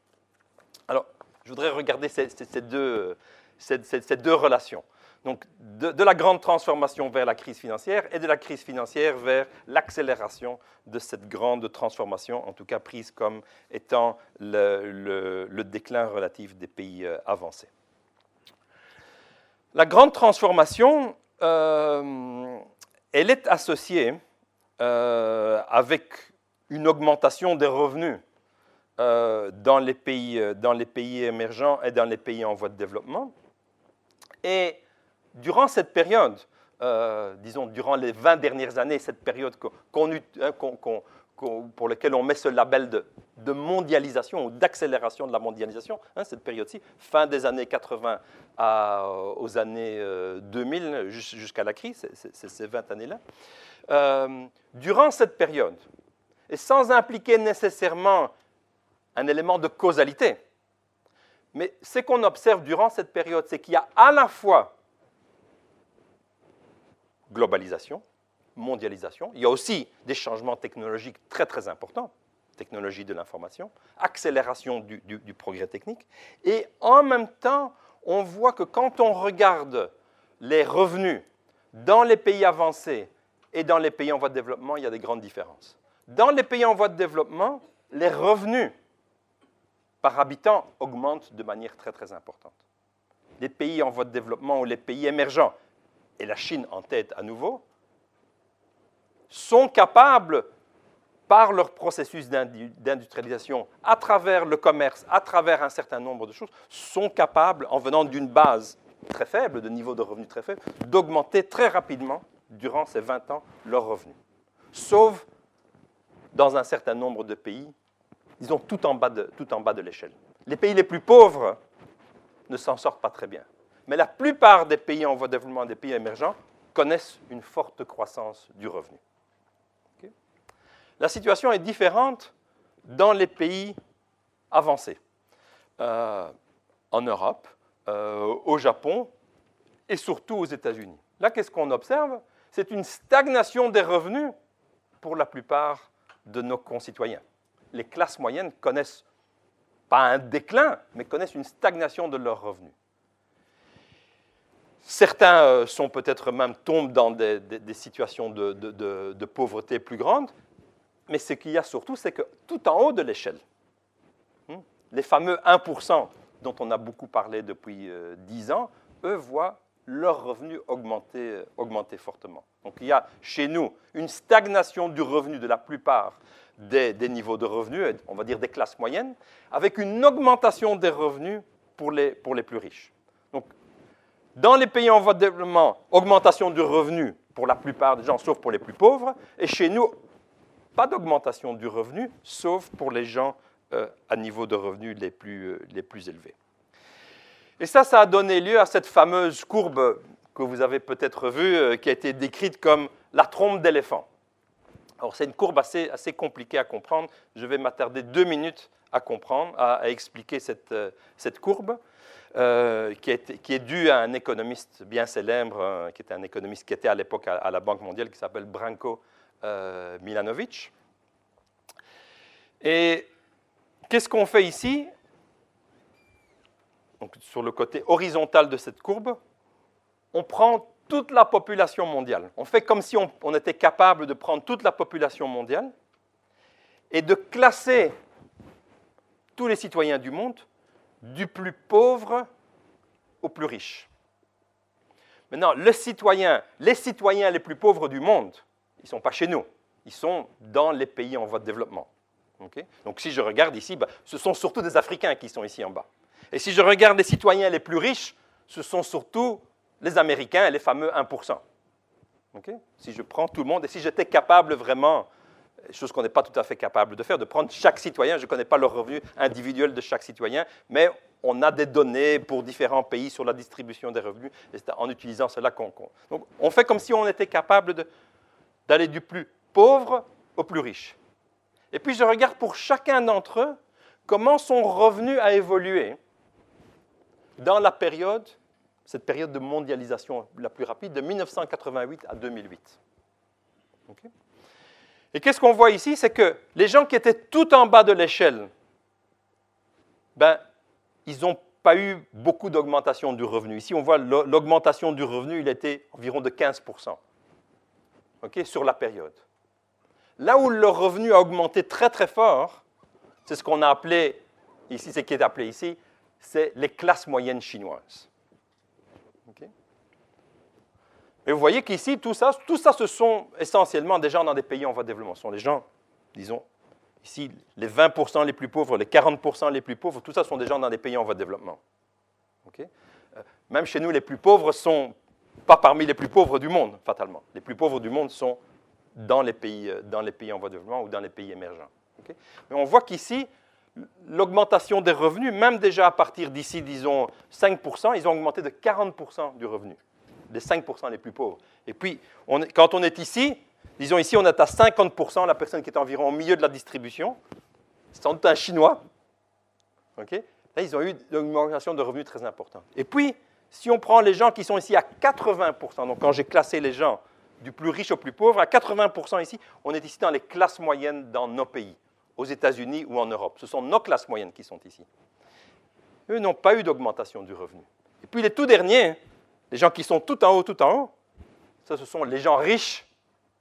Alors, je voudrais regarder ces deux relations donc de, la grande transformation vers la crise financière et de la crise financière vers l'accélération de cette grande transformation, en tout cas prise comme étant le, déclin relatif des pays euh, avancés. La grande transformation, euh, elle est associée euh, avec une augmentation des revenus dans, les pays, dans les pays émergents et dans les pays en voie de développement. Et durant cette période, euh, disons durant les 20 dernières années, cette période hein, pour laquelle on met ce label de, mondialisation ou d'accélération de la mondialisation, hein, cette période-ci, fin des années 80 aux années 2000 euh, jusqu'à la crise, ces 20 années-là, euh, durant cette période, et sans impliquer nécessairement un élément de causalité, mais ce qu'on observe durant cette période, c'est qu'il y a à la fois globalisation, mondialisation. Il y a aussi des changements technologiques très très importants, technologie de l'information, accélération du, progrès technique. Et en même temps, on voit que quand on regarde les revenus dans les pays avancés et dans les pays en voie de développement, il y a des grandes différences. Dans les pays en voie de développement, les revenus par habitant augmentent de manière très très importante. Les pays en voie de développement ou les pays émergents, et la Chine en tête à nouveau, sont capables, par leur processus d'industrialisation, à travers le commerce, à travers un certain nombre de choses, sont capables, en venant d'une base très faible, de niveau de revenus très faible, d'augmenter très rapidement, durant ces 20 ans, leurs revenus. Sauf dans un certain nombre de pays, disons tout en bas de, tout en bas de l'échelle. Les pays les plus pauvres ne s'en sortent pas très bien mais la plupart des pays en voie de développement, des pays émergents, connaissent une forte croissance du revenu. La situation est différente dans les pays avancés. Euh, en Europe, euh, au Japon et surtout aux États-Unis. Là, qu'est-ce qu'on observe? C'est une stagnation des revenus pour la plupart de nos concitoyens. Les classes moyennes connaissent pas un déclin, mais connaissent une stagnation de leurs revenus. Certains euh, sont peut-être même tombent dans des, situations de, pauvreté plus grandes, mais ce qu'il y a surtout, c'est que tout en haut de l'échelle, hmm, les fameux 1% dont on a beaucoup parlé depuis 10 euh, ans, eux voient leurs revenus augmenter, euh, augmenter fortement. Donc il y a chez nous une stagnation du revenu de la plupart des, niveaux de revenus, on va dire des classes moyennes, avec une augmentation des revenus pour les plus riches. Dans les pays en voie de développement, augmentation du revenu pour la plupart des gens, sauf pour les plus pauvres, et chez nous, pas d'augmentation du revenu, sauf pour les gens euh, à niveau de plus, euh, les plus élevés. Et ça, ça a donné lieu à cette fameuse courbe que vous avez peut-être vue, euh, qui a été décrite comme la trompe d'éléphant. Alors, c'est une courbe assez, compliquée à comprendre. Je vais m'attarder deux minutes à comprendre, à, expliquer cette courbe. Qui, est, qui, est, due à un économiste bien célèbre, qui était un économiste qui était à l'époque à, la Banque mondiale, qui s'appelle Branko euh, Milanovic. Et qu'est-ce qu'on fait ici? Donc, Sur le côté horizontal de cette courbe, on prend toute la population mondiale. On fait comme si on était capable de prendre toute la population mondiale et de classer tous les citoyens du monde du plus pauvre au plus riche. Maintenant, le citoyen, les citoyens les plus pauvres du monde, ils ne sont pas chez nous, ils sont dans les pays en voie de développement. Donc si je regarde ici, bah, ce sont surtout des Africains qui sont ici en bas. Et si je regarde les citoyens les plus riches, ce sont surtout les Américains, les fameux 1%. si je prends tout le monde, et si j'étais capable vraiment, chose qu'on n'est pas tout à fait capable de faire, de prendre chaque citoyen, je ne connais pas le revenu individuel de chaque citoyen, mais on a des données pour différents pays sur la distribution des revenus, et c'est en utilisant cela qu'on compte. Donc on fait comme si on était capable d'aller du plus pauvre au plus riche. Et puis je regarde pour chacun d'entre eux comment son revenu a évolué dans la période, cette période de mondialisation la plus rapide, de 1988 à 2008. Et qu'est-ce qu'on voit ici? C'est que les gens qui étaient tout en bas de l'échelle, ben, ils n'ont pas eu beaucoup d'augmentation du revenu. Ici, on voit l'augmentation du revenu, il était environ de 15% sur la période. Là où le revenu a augmenté très très fort, c'est ce qu'on a appelé, ici, ce qui est appelé ici, c'est les classes moyennes chinoises. Et vous voyez qu'ici, tout ça, tout ça, ce sont essentiellement des gens dans des pays en voie de développement. Ce sont les gens, disons, ici, les 20% les plus pauvres, les 40% les plus pauvres, tout ça sont des gens dans des pays en voie de développement. Euh, même chez nous, les plus pauvres sont pas parmi les plus pauvres du monde, fatalement. Les plus pauvres du monde sont dans les pays, euh, dans les pays en voie de développement ou dans les pays émergents. Mais on voit qu'ici, l'augmentation des revenus, même déjà à partir d'ici, disons, 5%, ils ont augmenté de 40% du revenu, les 5% les plus pauvres. Et puis, quand on est ici, disons ici, on est à 50%, la personne qui est environ au milieu de la distribution, c'est sans doute un Chinois. Là, ils ont eu une augmentation de revenus très importante. Et puis, si on prend les gens qui sont ici à 80%, donc quand j'ai classé les gens du plus riche au plus pauvre, à 80% ici, on est ici dans les classes moyennes dans nos pays, aux États-Unis ou en Europe. Ce sont nos classes moyennes qui sont ici. Eux n'ont pas eu d'augmentation du revenu. Et puis les tout derniers, les gens qui sont tout en haut, tout en haut, ça ce sont les gens riches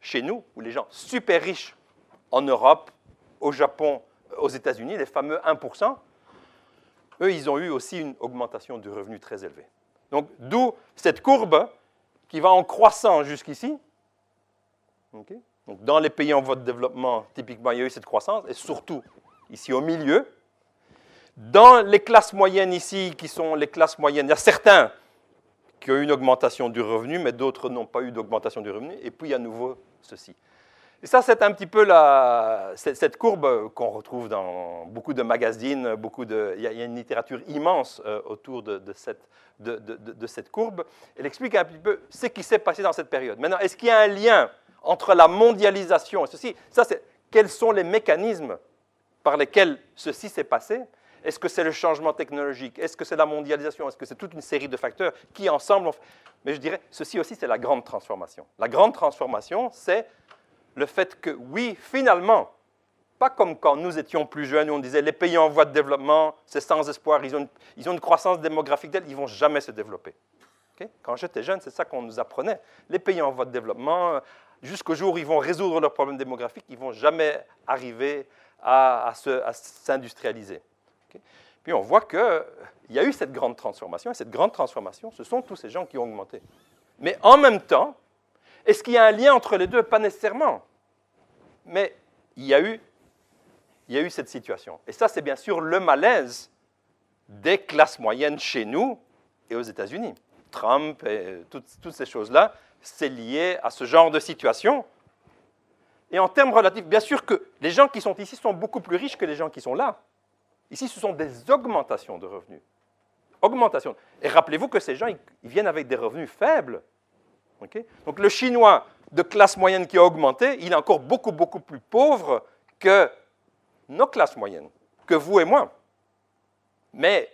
chez nous, ou les gens super riches en Europe, au Japon, aux États-Unis, les fameux 1%. Eux, ils ont eu aussi une augmentation du revenu très élevée. Donc, d'où cette courbe qui va en croissant jusqu'ici. Donc, dans les pays en voie de développement, typiquement, il y a eu cette croissance, et surtout ici au milieu. Dans les classes moyennes ici, qui sont les classes moyennes, il y a certains qui ont eu une augmentation du revenu, mais d'autres n'ont pas eu d'augmentation du revenu, et puis à nouveau ceci. Et ça, c'est un petit peu la, cette courbe qu'on retrouve dans beaucoup de magazines, beaucoup de, il, y a, une littérature immense euh, autour de, cette, de, cette courbe. Elle explique un petit peu ce qui s'est passé dans cette période. Maintenant, est-ce qu'il y a un lien entre la mondialisation et ceci? Ça, c'est quels sont les mécanismes par lesquels ceci s'est passé? Est-ce que c'est le changement technologique? Est-ce que c'est la mondialisation? Est-ce que c'est toute une série de facteurs qui ensemble ont... Mais je dirais, ceci aussi, c'est la grande transformation. La grande transformation, c'est le fait que, oui, finalement, pas comme quand nous étions plus jeunes, où on disait les pays en voie de développement, c'est sans espoir, ils ont, une, ils ont une croissance démographique telle, ils ne vont jamais se développer. Quand j'étais jeune, c'est ça qu'on nous apprenait. Les pays en voie de développement, jusqu'au jour où ils vont résoudre leurs problèmes démographiques, ils ne vont jamais arriver à, s'industrialiser. Puis on voit qu'il y a eu cette grande transformation, et cette grande transformation, ce sont tous ces gens qui ont augmenté. Mais en même temps, est-ce qu'il y a un lien entre les deux? Pas nécessairement. Mais il y a eu, il y a eu cette situation. Et ça, c'est bien sûr le malaise des classes moyennes chez nous et aux États-Unis. Trump et toutes, toutes ces choses-là, c'est lié à ce genre de situation. Et en termes relatifs, bien sûr que les gens qui sont ici sont beaucoup plus riches que les gens qui sont là. Ici, ce sont des augmentations de revenus. Augmentation. Et rappelez-vous que ces gens, ils, viennent avec des revenus faibles. Donc le Chinois de classe moyenne qui a augmenté, il est encore beaucoup, beaucoup plus pauvre que nos classes moyennes, que vous et moi. Mais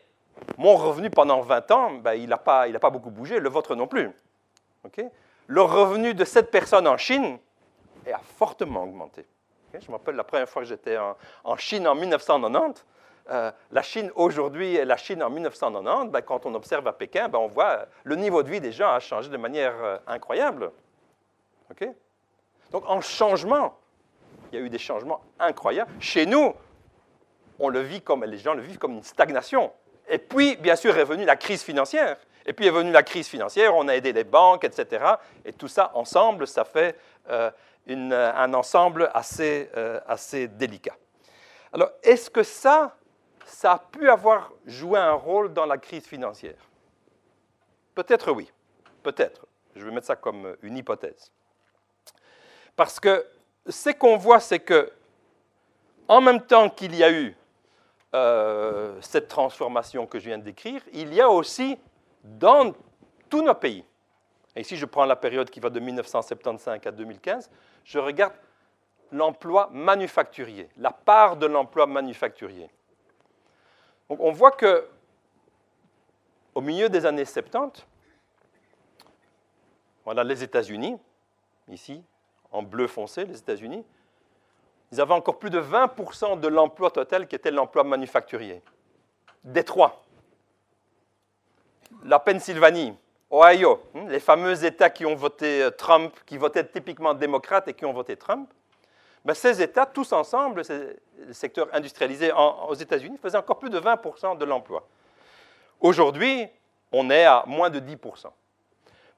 mon revenu pendant 20 ans, ben, il n'a pas, pas, beaucoup bougé, le vôtre non plus. le revenu de cette personne en Chine a fortement augmenté. Je me rappelle la première fois que j'étais en, Chine en 1990. Euh, la Chine aujourd'hui et la Chine en 1990, ben, quand on observe à Pékin, ben, on voit le niveau de vie des gens a changé de manière euh, incroyable. Donc en changement, il y a eu des changements incroyables. Chez nous, on le vit comme, les gens le vivent comme une stagnation. Et puis, bien sûr, est venue la crise financière. Et puis est venue la crise financière, on a aidé les banques, etc. Et tout ça, ensemble, ça fait euh, un ensemble assez, euh, assez délicat. Alors, est-ce que ça, ça a pu avoir joué un rôle dans la crise financière Peut-être oui, peut-être. Je vais mettre ça comme une hypothèse. Parce que ce qu'on voit, c'est que, en même temps qu'il y a eu euh, cette transformation que je viens de décrire, il y a aussi dans tous nos pays, et ici je prends la période qui va de 1975 à 2015, je regarde l'emploi manufacturier, la part de l'emploi manufacturier. Donc on voit que au milieu des années 70, voilà les États-Unis, ici, en bleu foncé, les États-Unis, ils avaient encore plus de 20% de l'emploi total qui était l'emploi manufacturier. Détroit, la Pennsylvanie, Ohio, hein, les fameux États qui ont voté euh, Trump, qui votaient typiquement démocrates et qui ont voté Trump, ben ces États, tous ensemble, le secteur industrialisé aux États-Unis, faisaient encore plus de 20% de l'emploi. Aujourd'hui, on est à moins de 10%.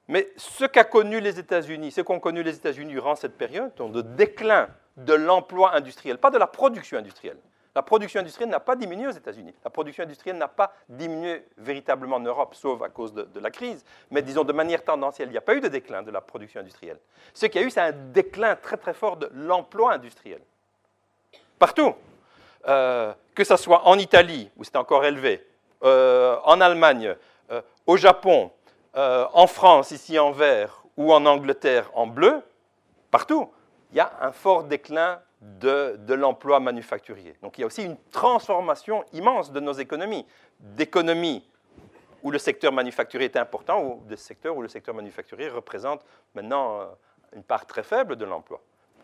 Mais ce qu'a connu les États-Unis, ce qu'ont connu les États-Unis durant cette période, de déclin de l'emploi industriel, pas de la production industrielle. La production industrielle n'a pas diminué aux États-Unis. La production industrielle n'a pas diminué véritablement en Europe, sauf à cause de, la crise. Mais disons de manière tendancielle, il n'y a pas eu de déclin de la production industrielle. Ce qu'il y a eu, c'est un déclin très très fort de l'emploi industriel. Partout. Euh, que ce soit en Italie, où c'est encore élevé, euh, en Allemagne, euh, au Japon, en France, ici en vert, ou en Angleterre en bleu, partout il y a un fort déclin de, l'emploi manufacturier. Donc il y a aussi une transformation immense de nos économies, d'économies où le secteur manufacturier est important ou des secteurs où le secteur manufacturier représente maintenant euh, une part très faible de l'emploi,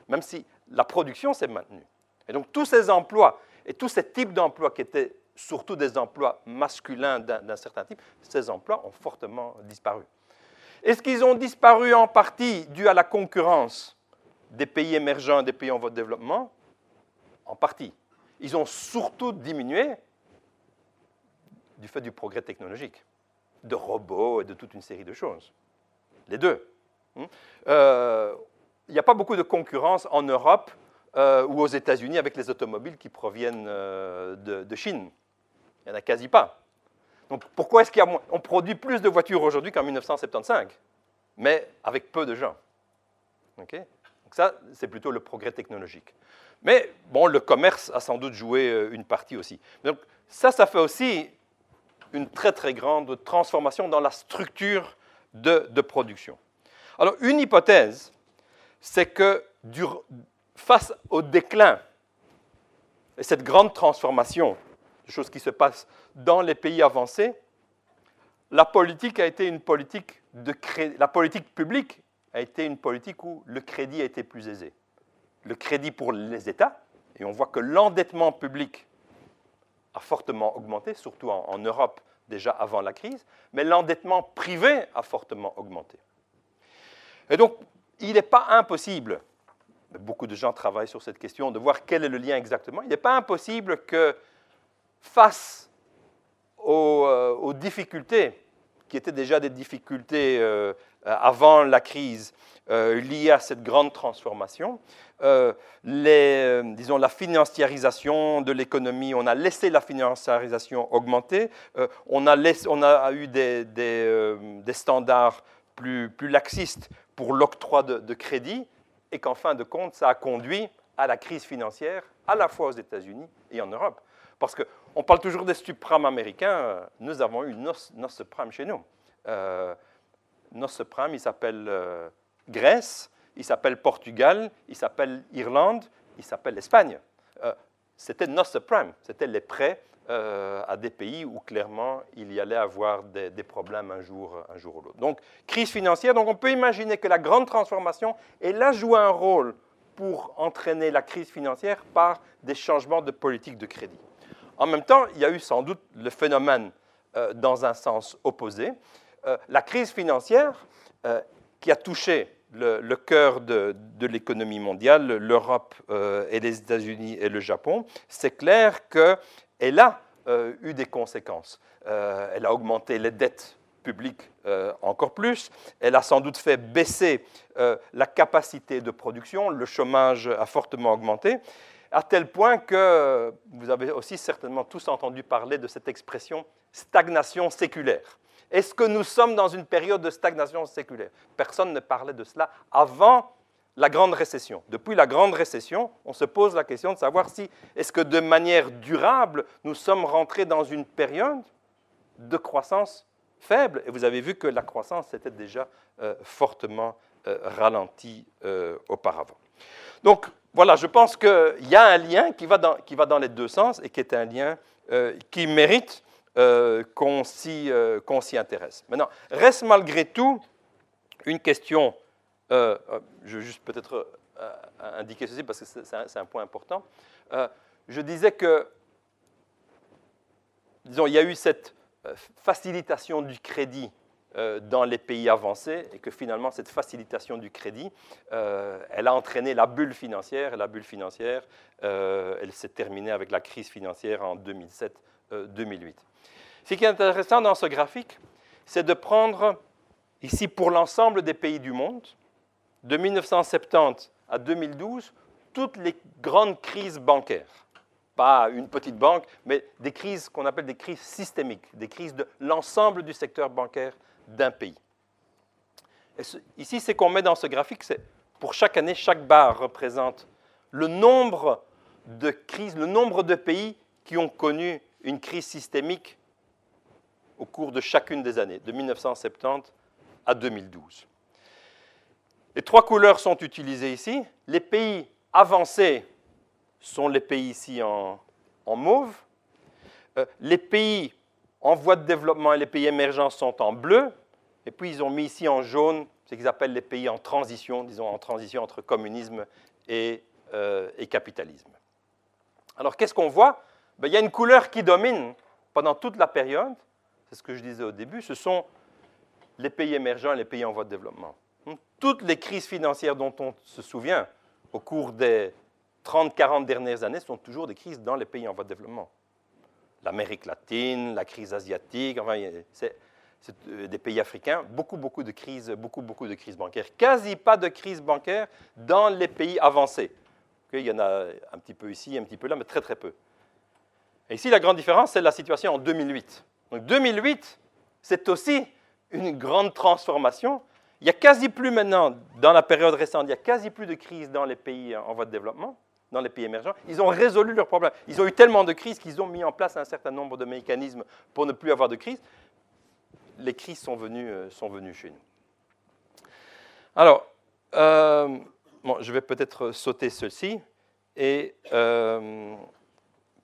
même si la production s'est maintenue. Et donc tous ces emplois et tous ces types d'emplois qui étaient surtout des emplois masculins d'un certain type, ces emplois ont fortement disparu. Est-ce qu'ils ont disparu en partie dû à la concurrence des pays émergents des pays en voie de développement En partie. Ils ont surtout diminué du fait du progrès technologique, de robots et de toute une série de choses. Les deux. Hmm? Euh, il n'y a pas beaucoup de concurrence en Europe euh, ou aux États-Unis avec les automobiles qui proviennent euh, de, Chine. Il n'y en a quasi pas. Donc pourquoi est-ce qu'on produit plus de voitures aujourd'hui qu'en 1975, mais avec peu de gens donc ça, c'est plutôt le progrès technologique. Mais bon, le commerce a sans doute joué euh, une partie aussi. Donc ça, ça fait aussi une très très grande transformation dans la structure de, production. Alors une hypothèse, c'est que face au déclin et cette grande transformation, des choses qui se passent dans les pays avancés, la politique a été une politique de la politique publique a été une politique où le crédit a été plus aisé. le crédit pour les États, et on voit que l'endettement public a fortement augmenté, surtout en, Europe déjà avant la crise, mais l'endettement privé a fortement augmenté. Et donc, il n'est pas impossible, beaucoup de gens travaillent sur cette question, de voir quel est le lien exactement, il n'est pas impossible que face aux, euh, difficultés, qui étaient déjà des difficultés euh, avant la crise, euh, liées à cette grande transformation, euh, disons, la financiarisation de l'économie, on a laissé la financiarisation augmenter, on, a eu des, standards plus, laxistes pour l'octroi de, de, crédit, et qu'en fin de compte, ça a conduit à la crise financière, à la fois aux États-Unis et en Europe. Parce qu'on parle toujours des subprimes américains, nous avons eu nos, subprimes chez nous. Euh, nos subprimes, il s'appelle Grèce, il s'appelle Portugal, il s'appelle Irlande, il s'appelle Espagne. Euh, c'était nos subprimes, c'était les prêts euh, à des pays où clairement il y allait avoir des, problèmes un jour, un jour ou l'autre. Donc, crise financière, donc on peut imaginer que la grande transformation, elle a joué un rôle pour entraîner la crise financière par des changements de politique de crédit. En même temps, il y a eu sans doute le phénomène euh, dans un sens opposé. la crise financière qui a touché le, cœur de, l'économie mondiale, l'Europe euh, et les États-Unis et le Japon, c'est clair qu'elle a euh, eu des conséquences. Euh, elle a augmenté les dettes publiques encore plus, elle a sans doute fait baisser la capacité de production, le chômage a fortement augmenté, à tel point que vous avez aussi certainement tous entendu parler de cette expression stagnation séculaire. Est-ce que nous sommes dans une période de stagnation séculaire? Personne ne parlait de cela avant la grande récession. Depuis la grande récession, on se pose la question de savoir si, est-ce que de manière durable, nous sommes rentrés dans une période de croissance faible? Et vous avez vu que la croissance s'était déjà euh, fortement euh, ralentie euh, auparavant. Donc voilà, je pense qu'il y a un lien qui va, dans, les deux sens et qui est un lien qui mérite euh, euh, qu'on s'y intéresse. Maintenant, reste malgré tout une question, euh, je vais juste peut-être indiquer ceci parce que c'est un, point important. je disais que, disons, il y a eu cette facilitation du crédit dans les pays avancés et que finalement cette facilitation du crédit, elle a entraîné la bulle financière et la bulle financière, elle s'est terminée avec la crise financière en 2007-2008. Ce qui est intéressant dans ce graphique, c'est de prendre ici pour l'ensemble des pays du monde, de 1970 à 2012, toutes les grandes crises bancaires. Pas une petite banque, mais des crises qu'on appelle des crises systémiques, des crises de l'ensemble du secteur bancaire d'un pays. ici, ce qu'on met dans ce graphique, c'est pour chaque année, chaque barre représente le nombre de crises, le nombre de pays qui ont connu une crise systémique au cours de chacune des années, de 1970 à 2012. Les trois couleurs sont utilisées ici. Les pays avancés sont les pays ici en, mauve. Euh, les pays en voie de développement et les pays émergents sont en bleu. Et puis ils ont mis ici en jaune ce qu'ils appellent les pays en transition, disons en transition entre communisme et, euh, capitalisme. Alors qu'est-ce qu'on voit? Ben, Il y a une couleur qui domine pendant toute la période, c'est ce que je disais au début, ce sont les pays émergents et les pays en voie de développement. Toutes les crises financières dont on se souvient au cours des 30-40 dernières années sont toujours des crises dans les pays en voie de développement. L'Amérique latine, la crise asiatique, enfin, c'est euh, des pays africains, beaucoup, beaucoup de crises, beaucoup, beaucoup de crises bancaires. Quasi pas de crise bancaire dans les pays avancés. Il y en a un petit peu ici, un petit peu là, mais très, très peu. Et ici, la grande différence, c'est la situation en 2008. Donc 2008, c'est aussi une grande transformation. Il n'y a quasi plus maintenant, dans la période récente, il n'y a quasi plus de crise dans les pays en voie de développement, dans les pays émergents. Ils ont résolu leurs problèmes. Ils ont eu tellement de crises qu'ils ont mis en place un certain nombre de mécanismes pour ne plus avoir de crise. Les crises sont venues, euh, sont venues chez nous. Alors, euh, je vais peut-être sauter ceci et euh,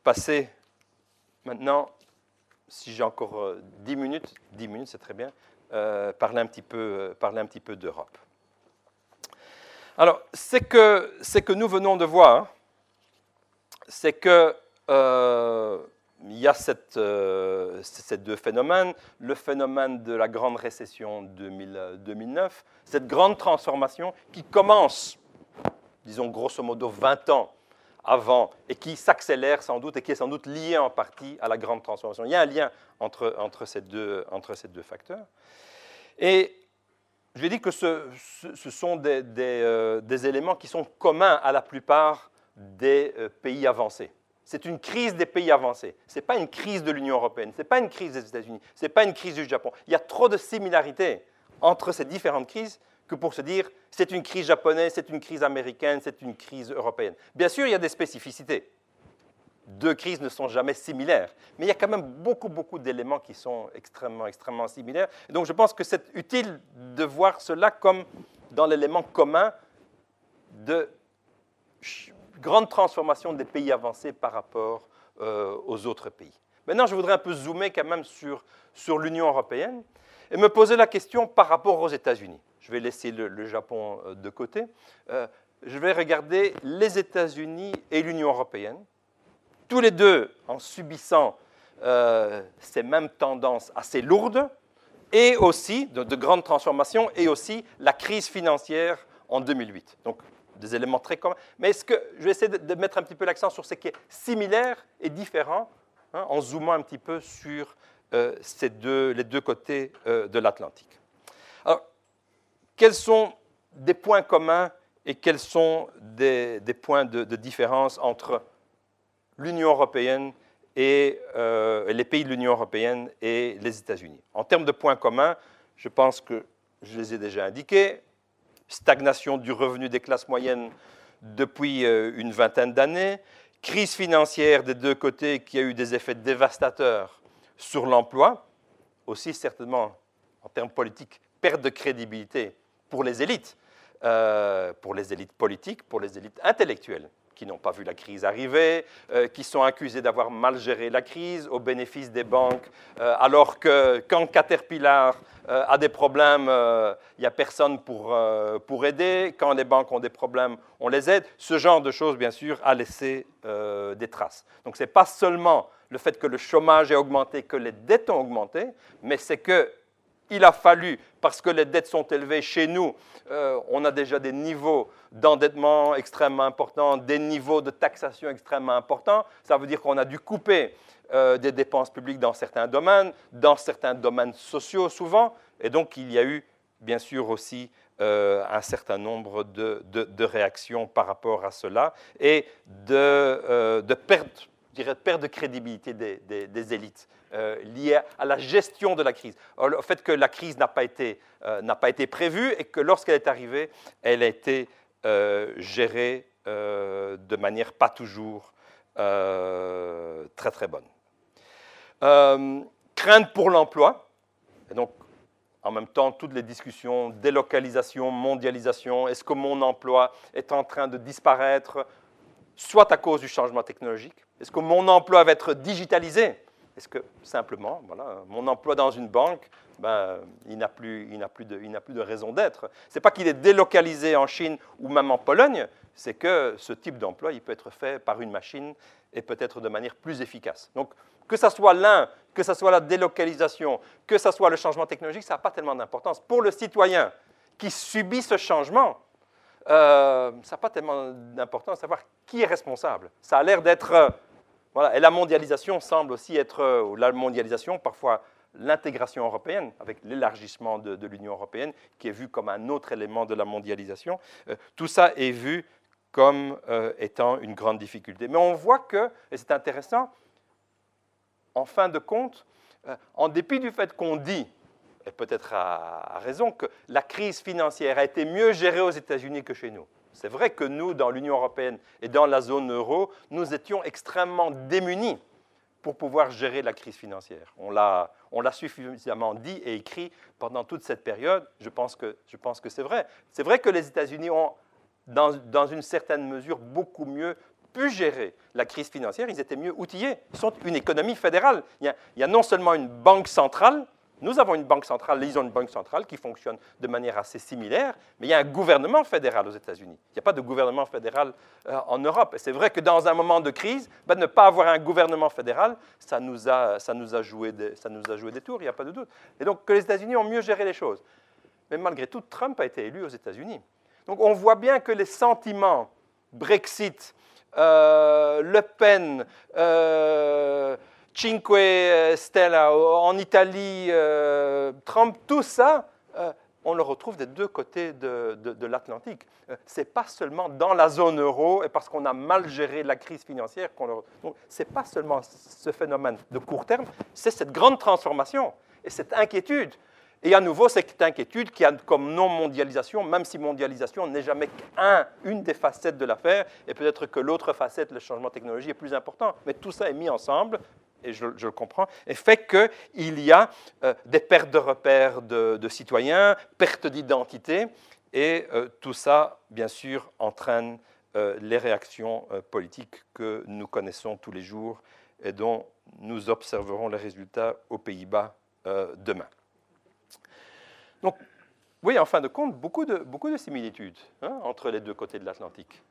passer maintenant si j'ai encore 10 euh, minutes, 10 minutes, c'est très bien, parler un petit peu, parler un petit peu d'Europe. Alors, c'est que, que nous venons de voir, c'est que euh, il y a euh, ces deux phénomènes. Le phénomène de la grande récession 2000, 2009, cette grande transformation qui commence, disons grosso modo 20 ans avant et qui s'accélère sans doute et qui est sans doute liée en partie à la grande transformation. Il y a un lien entre, entre, ces, deux, entre ces deux facteurs. Et je vais dire que ce, sont euh, des, éléments qui sont communs à la plupart des euh, pays avancés. C'est une crise des pays avancés. Ce n'est pas une crise de l'Union européenne, ce n'est pas une crise des États-Unis, ce n'est pas une crise du Japon. Il y a trop de similarités entre ces différentes crises que pour se dire c'est une crise japonaise, c'est une crise américaine, c'est une crise européenne. Bien sûr, il y a des spécificités. Deux crises ne sont jamais similaires, mais il y a quand même beaucoup, beaucoup d'éléments qui sont extrêmement, extrêmement similaires. Donc je pense que c'est utile de voir cela comme dans l'élément commun de grande transformation des pays avancés par rapport euh, aux autres pays. Maintenant, je voudrais un peu zoomer quand même sur, sur l'Union européenne et me poser la question par rapport aux États-Unis. Je vais laisser le, Japon euh, de côté. Euh, je vais regarder les États-Unis et l'Union européenne, tous les deux en subissant ces mêmes tendances assez lourdes, et aussi de, de, grandes transformations, et aussi la crise financière en 2008. Donc des éléments très communs. Mais est-ce que je vais essayer de, mettre un petit peu l'accent sur ce qui est similaire et différent, hein, en zoomant un petit peu sur euh, ces deux, les deux côtés euh, de l'Atlantique. Alors, quels sont des points communs et quels sont des, points de, différence entre l'Union européenne et euh, les pays de l'Union européenne et les États-Unis. En termes de points communs, je pense que je les ai déjà indiqués. Stagnation du revenu des classes moyennes depuis euh, une vingtaine d'années, crise financière des deux côtés qui a eu des effets dévastateurs sur l'emploi, aussi certainement en termes politiques, perte de crédibilité pour les élites, euh, pour les élites politiques, pour les élites intellectuelles qui n'ont pas vu la crise arriver, euh, qui sont accusés d'avoir mal géré la crise au bénéfice des banques, euh, alors que quand Caterpillar euh, a des problèmes, il n'y a personne pour, pour aider, quand les banques ont des problèmes, on les aide. Ce genre de choses, bien sûr, a laissé des traces. Donc ce n'est pas seulement le fait que le chômage ait augmenté, que les dettes ont augmenté, mais c'est que il a fallu, parce que les dettes sont élevées chez nous, euh, on a déjà des niveaux d'endettement extrêmement importants, des niveaux de taxation extrêmement importants. Ça veut dire qu'on a dû couper euh, des dépenses publiques dans certains domaines, dans certains domaines sociaux souvent. Et donc il y a eu, bien sûr, aussi euh, un certain nombre de, de, réactions par rapport à cela et de, de dirais, perte de crédibilité des, élites euh, liée à la gestion de la crise. Au fait que la crise n'a pas, été, euh, pas été prévue et que lorsqu'elle est arrivée, elle a été euh, gérée euh, de manière pas toujours très très bonne. crainte pour l'emploi, et donc en même temps toutes les discussions, délocalisation, mondialisation, est-ce que mon emploi est en train de disparaître, soit à cause du changement technologique, est-ce que mon emploi va être digitalisé Est-ce que simplement, voilà, mon emploi dans une banque, ben, il n'a plus, plus, de, plus de raison d'être Ce n'est pas qu'il est délocalisé en Chine ou même en Pologne, c'est que ce type d'emploi, il peut être fait par une machine et peut-être de manière plus efficace. Donc, que ce soit l'un, que ce soit la délocalisation, que ce soit le changement technologique, ça n'a pas tellement d'importance. Pour le citoyen qui subit ce changement, euh, ça n'a pas tellement d'importance de savoir qui est responsable. Ça a l'air d'être... Euh. Et la mondialisation semble aussi être... Euh, la mondialisation, parfois l'intégration européenne, avec l'élargissement de, de l'Union européenne, qui est vu comme un autre élément de la mondialisation. tout ça est vu comme étant une grande difficulté. Mais on voit que, et c'est intéressant, en fin de compte, en dépit du fait qu'on dit et peut-être à, raison, que la crise financière a été mieux gérée aux États-Unis que chez nous. C'est vrai que nous, dans l'Union européenne et dans la zone euro, nous étions extrêmement démunis pour pouvoir gérer la crise financière. On l'a, suffisamment dit et écrit pendant toute cette période. Je pense que, c'est vrai. C'est vrai que les États-Unis ont, dans, une certaine mesure, beaucoup mieux pu gérer la crise financière. Ils étaient mieux outillés. Ils sont une économie fédérale. Il y a non seulement une banque centrale, Nous avons une banque centrale, ils une banque centrale qui fonctionne de manière assez similaire, mais il y a un gouvernement fédéral aux États-Unis. Il n'y a pas de gouvernement fédéral euh, en Europe. Et c'est vrai que dans un moment de crise, ben, ne pas avoir un gouvernement fédéral, ça nous a, ça nous a, joué, des, ça nous a joué des tours, il n'y a pas de doute. Et donc que les États-Unis ont mieux géré les choses. Mais malgré tout, Trump a été élu aux États-Unis. Donc on voit bien que les sentiments Brexit, euh, Le Pen, euh, Cinque Stella en Italie, euh, Trump, tout ça, on le retrouve des deux côtés de, l'Atlantique. Ce n'est pas seulement dans la zone euro et parce qu'on a mal géré la crise financière qu'on le retrouve. Ce n'est pas seulement ce phénomène de court terme, c'est cette grande transformation et cette inquiétude et à nouveau, cette inquiétude qui a comme nom mondialisation, même si mondialisation n'est jamais qu'une des facettes de l'affaire, et peut-être que l'autre facette, le changement technologique, est plus important. Mais tout ça est mis ensemble, et je, le comprends, et fait qu'il y a euh, des pertes de repères de, citoyens, pertes d'identité, et euh, tout ça, bien sûr, entraîne euh, les réactions politiques que nous connaissons tous les jours et dont nous observerons les résultats aux Pays-Bas demain. Donc, oui, en fin de compte, beaucoup de, similitudes hein, entre les deux côtés de l'Atlantique.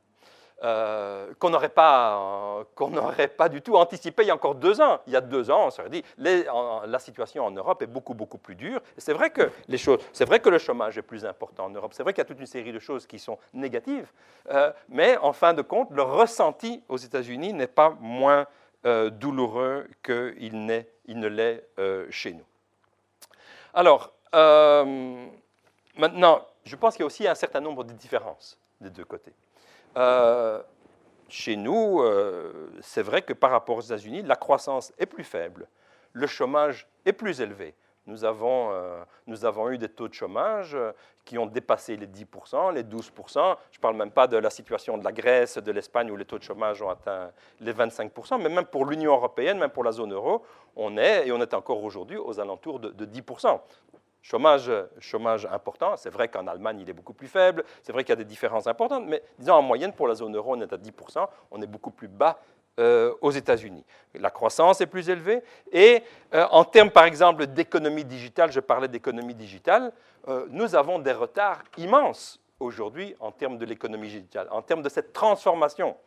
Euh, qu'on n'aurait pas, qu'on pas du tout anticipé il y a encore deux ans. Il y a deux ans, on s'aurait dit, la situation en Europe est beaucoup, beaucoup plus dure. C'est vrai, que les vrai que le chômage est plus important en Europe. C'est vrai qu'il y a toute une série de choses qui sont négatives. Euh, mais en fin de compte, le ressenti aux États-Unis n'est pas moins euh, douloureux qu'il il ne l'est chez nous. Alors, euh, maintenant, je pense qu'il y a aussi un certain nombre de différences des deux côtés. Euh, chez nous, euh, c'est vrai que par rapport aux États-Unis, la croissance est plus faible, le chômage est plus élevé. Nous avons, nous avons eu des taux de chômage qui ont dépassé les 10%, les 12%. Je ne parle même pas de la situation de la Grèce, de l'Espagne, où les taux de chômage ont atteint les 25%, mais même pour l'Union européenne, même pour la zone euro, on est, et on est encore aujourd'hui, aux alentours de, de 10%. Chômage, chômage important, c'est vrai qu'en Allemagne, il est beaucoup plus faible, c'est vrai qu'il y a des différences importantes, mais disons en moyenne, pour la zone euro, on est à 10%, on est beaucoup plus bas euh, aux États-Unis. La croissance est plus élevée, et euh, en termes, par exemple, d'économie digitale, je parlais d'économie digitale, euh, nous avons des retards immenses aujourd'hui en termes de l'économie digitale, en termes de cette transformation.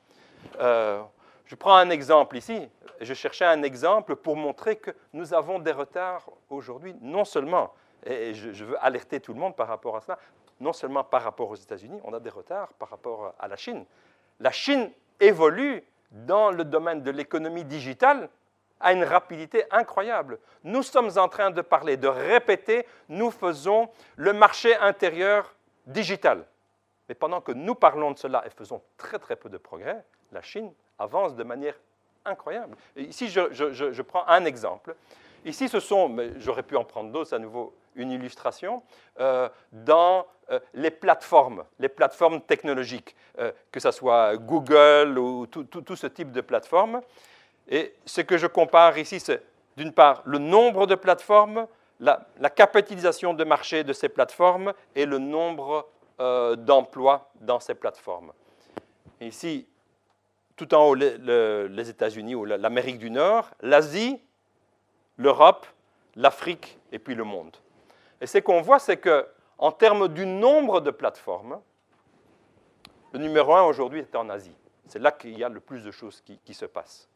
je prends un exemple ici, je cherchais un exemple pour montrer que nous avons des retards aujourd'hui, non seulement et je, veux alerter tout le monde par rapport à cela. Non seulement par rapport aux États-Unis, on a des retards par rapport à la Chine. La Chine évolue dans le domaine de l'économie digitale à une rapidité incroyable. Nous sommes en train de parler, de répéter, nous faisons le marché intérieur digital. Mais pendant que nous parlons de cela et faisons très très peu de progrès, la Chine avance de manière incroyable. ici, je, je, prends un exemple. Ici, ce sont, j'aurais pu en prendre d'autres à nouveau, une illustration, euh, dans euh, les plateformes, les plateformes technologiques, euh, que ce soit Google ou tout, ce type de plateformes. Et ce que je compare ici, c'est d'une part le nombre de plateformes, la, capitalisation de marché de ces plateformes et le nombre d'emplois dans ces plateformes. ici, tout en haut, les États-Unis ou l'Amérique du Nord, l'Asie, l'Europe, l'Afrique et puis le monde. Et ce qu'on voit, c'est qu'en termes du nombre de plateformes, le numéro un aujourd'hui est en Asie. C'est là qu'il y a le plus de choses qui, se passent.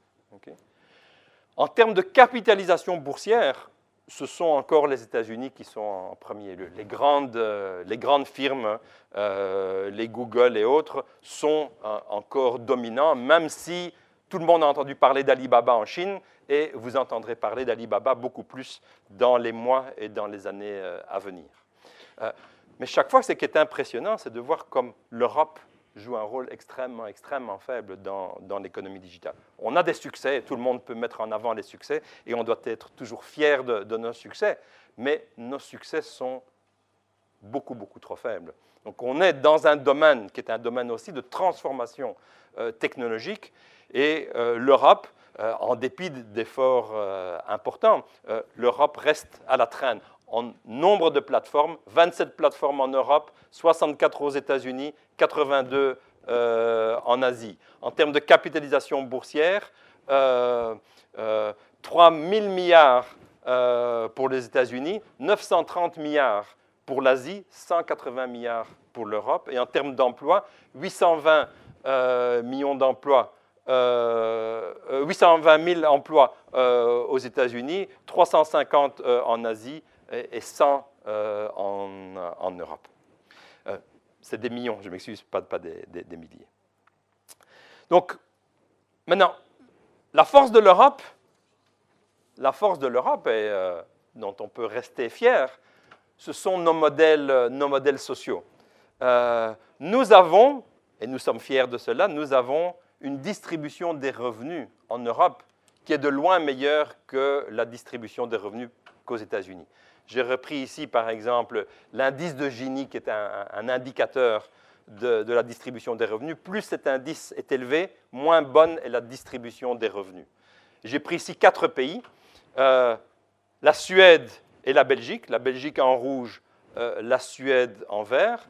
en termes de capitalisation boursière, ce sont encore les États-Unis qui sont en premier lieu. Les grandes, euh, les grandes firmes, euh, les Google et autres, sont euh, encore dominants, même si tout le monde a entendu parler d'Alibaba en Chine et vous entendrez parler d'Alibaba beaucoup plus dans les mois et dans les années euh, à venir. Euh, mais chaque fois, ce qui est impressionnant, c'est de voir comme l'Europe joue un rôle extrêmement, extrêmement faible dans, l'économie digitale. On a des succès, tout le monde peut mettre en avant les succès, et on doit être toujours fier de, nos succès, mais nos succès sont beaucoup, beaucoup trop faibles. Donc on est dans un domaine qui est un domaine aussi de transformation euh, technologique, et l'Europe euh, en dépit d'efforts euh, importants, euh, l'Europe reste à la traîne. En nombre de plateformes, 27 plateformes en Europe, 64 aux États-Unis, 82 en Asie. En termes de capitalisation boursière, 3 000 milliards pour les États-Unis, 930 milliards pour l'Asie, 180 milliards pour l'Europe. Et en termes d'emplois, 820 millions d'emplois 820 000 emplois aux États-Unis, 350 en Asie et 100 en, Europe. C'est des millions, je m'excuse, pas, pas des, milliers. Donc, maintenant, la force de l'Europe, la force de l'Europe, euh, dont on peut rester fier, ce sont nos modèles, nos modèles sociaux. Euh, nous avons, et nous sommes fiers de cela, nous avons une distribution des revenus en Europe qui est de loin meilleure que la distribution des revenus qu'aux États-Unis. J'ai repris ici, par exemple, l'indice de Gini, qui est un, indicateur de, la distribution des revenus. Plus cet indice est élevé, moins bonne est la distribution des revenus. J'ai pris ici quatre pays, euh, la Suède et la Belgique. La Belgique en rouge, euh, la Suède en vert.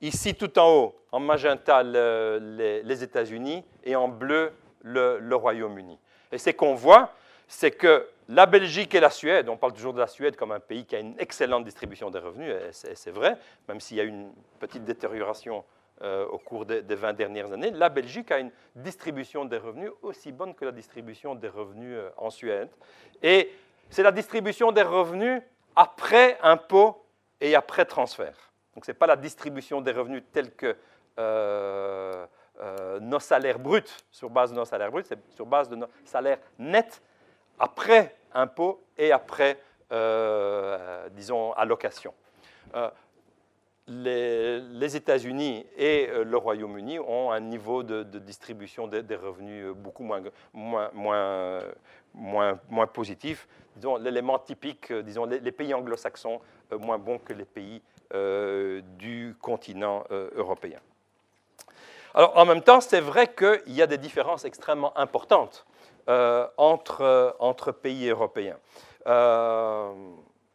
Ici, tout en haut, en magenta, les, États-Unis et en bleu, le Royaume-Uni. Et ce qu'on voit, c'est que la Belgique et la Suède, on parle toujours de la Suède comme un pays qui a une excellente distribution des revenus, et c'est vrai, même s'il y a une petite détérioration euh, au cours des, 20 dernières années, la Belgique a une distribution des revenus aussi bonne que la distribution des revenus euh, en Suède. Et c'est la distribution des revenus après impôts et après transfert. Donc ce n'est pas la distribution des revenus telle que euh, nos salaires bruts, sur base de nos salaires bruts, c'est sur base de nos salaires nets après impôts et après, euh, disons, allocation. Euh, les, États-Unis et euh, le Royaume-Uni ont un niveau de, distribution des, revenus beaucoup moins, moins, moins, moins, positif. Disons, l'élément typique, disons, les, les pays anglo-saxons moins bons que les pays du continent européen. Alors, en même temps, c'est vrai qu'il y a des différences extrêmement importantes euh, entre, euh, entre, pays européens. Euh,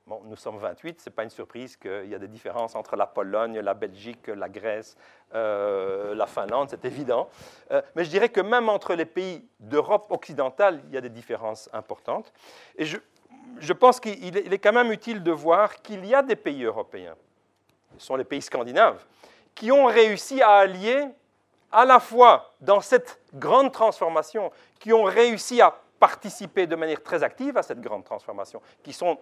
bon, nous sommes 28, ce n'est pas une surprise qu'il y a des différences entre la Pologne, la Belgique, la Grèce, la Finlande, c'est évident. mais je dirais que même entre les pays d'Europe occidentale, il y a des différences importantes. Et je, je pense qu'il est quand même utile de voir qu'il y a des pays européens, ce sont les pays scandinaves, qui ont réussi à allier à la fois dans cette grande transformation, qui ont réussi à participer de manière très active à cette grande transformation, qui sont,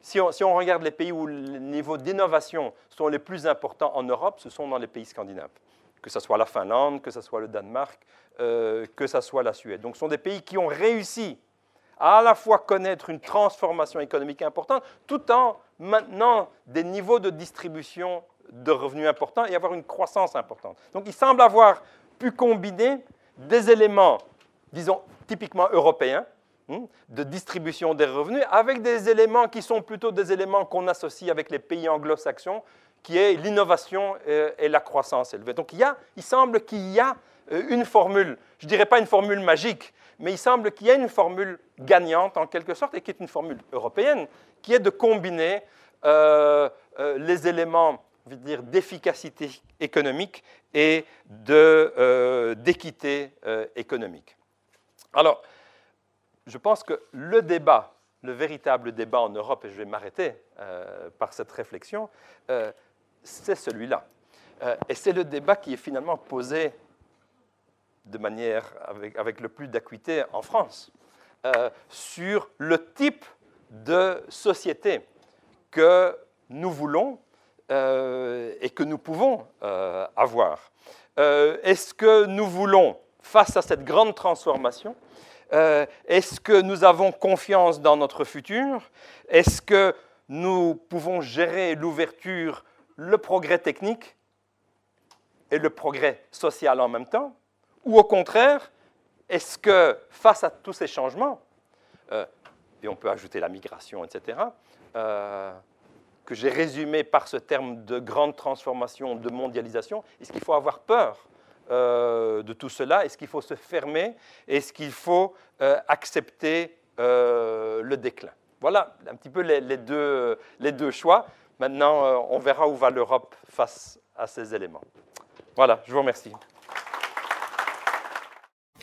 si on, regarde les pays où les niveaux d'innovation sont les plus importants en Europe, ce sont dans les pays scandinaves, que ce soit la Finlande, que ce soit le Danemark, euh, que ce soit la Suède. Donc ce sont des pays qui ont réussi à à la fois connaître une transformation économique importante, tout en maintenant des niveaux de distribution de revenus importants et avoir une croissance importante. Donc il semble avoir pu combiner des éléments, disons, typiquement européens, hmm, de distribution des revenus, avec des éléments qui sont plutôt des éléments qu'on associe avec les pays anglo-saxons, qui est l'innovation euh, et la croissance élevée. Donc il, y a, il semble qu'il y a euh, une formule, je ne dirais pas une formule magique, mais il semble qu'il y a une formule gagnante en quelque sorte, et qui est une formule européenne, qui est de combiner euh, les éléments dire, d'efficacité économique et euh, d'équité euh, économique. Alors, je pense que le débat, le véritable débat en Europe, et je vais m'arrêter euh, par cette réflexion, c'est celui-là. et c'est le débat qui est finalement posé de manière avec, le plus d'acuité en France, sur le type de société que nous voulons euh, et que nous pouvons euh, avoir. Euh, est-ce que nous voulons, face à cette grande transformation, est-ce que nous avons confiance dans notre futur? Est-ce que nous pouvons gérer l'ouverture, le progrès technique et le progrès social en même temps? Ou au contraire, est-ce que face à tous ces changements, et on peut ajouter la migration, etc., que j'ai résumé par ce terme de grande transformation, de mondialisation, est-ce qu'il faut avoir peur euh, de tout cela? Est-ce qu'il faut se fermer? Est-ce qu'il faut euh, accepter euh, le déclin? Voilà un petit peu les, deux, les deux, choix. Maintenant, on verra où va l'Europe face à ces éléments. Voilà, je vous remercie.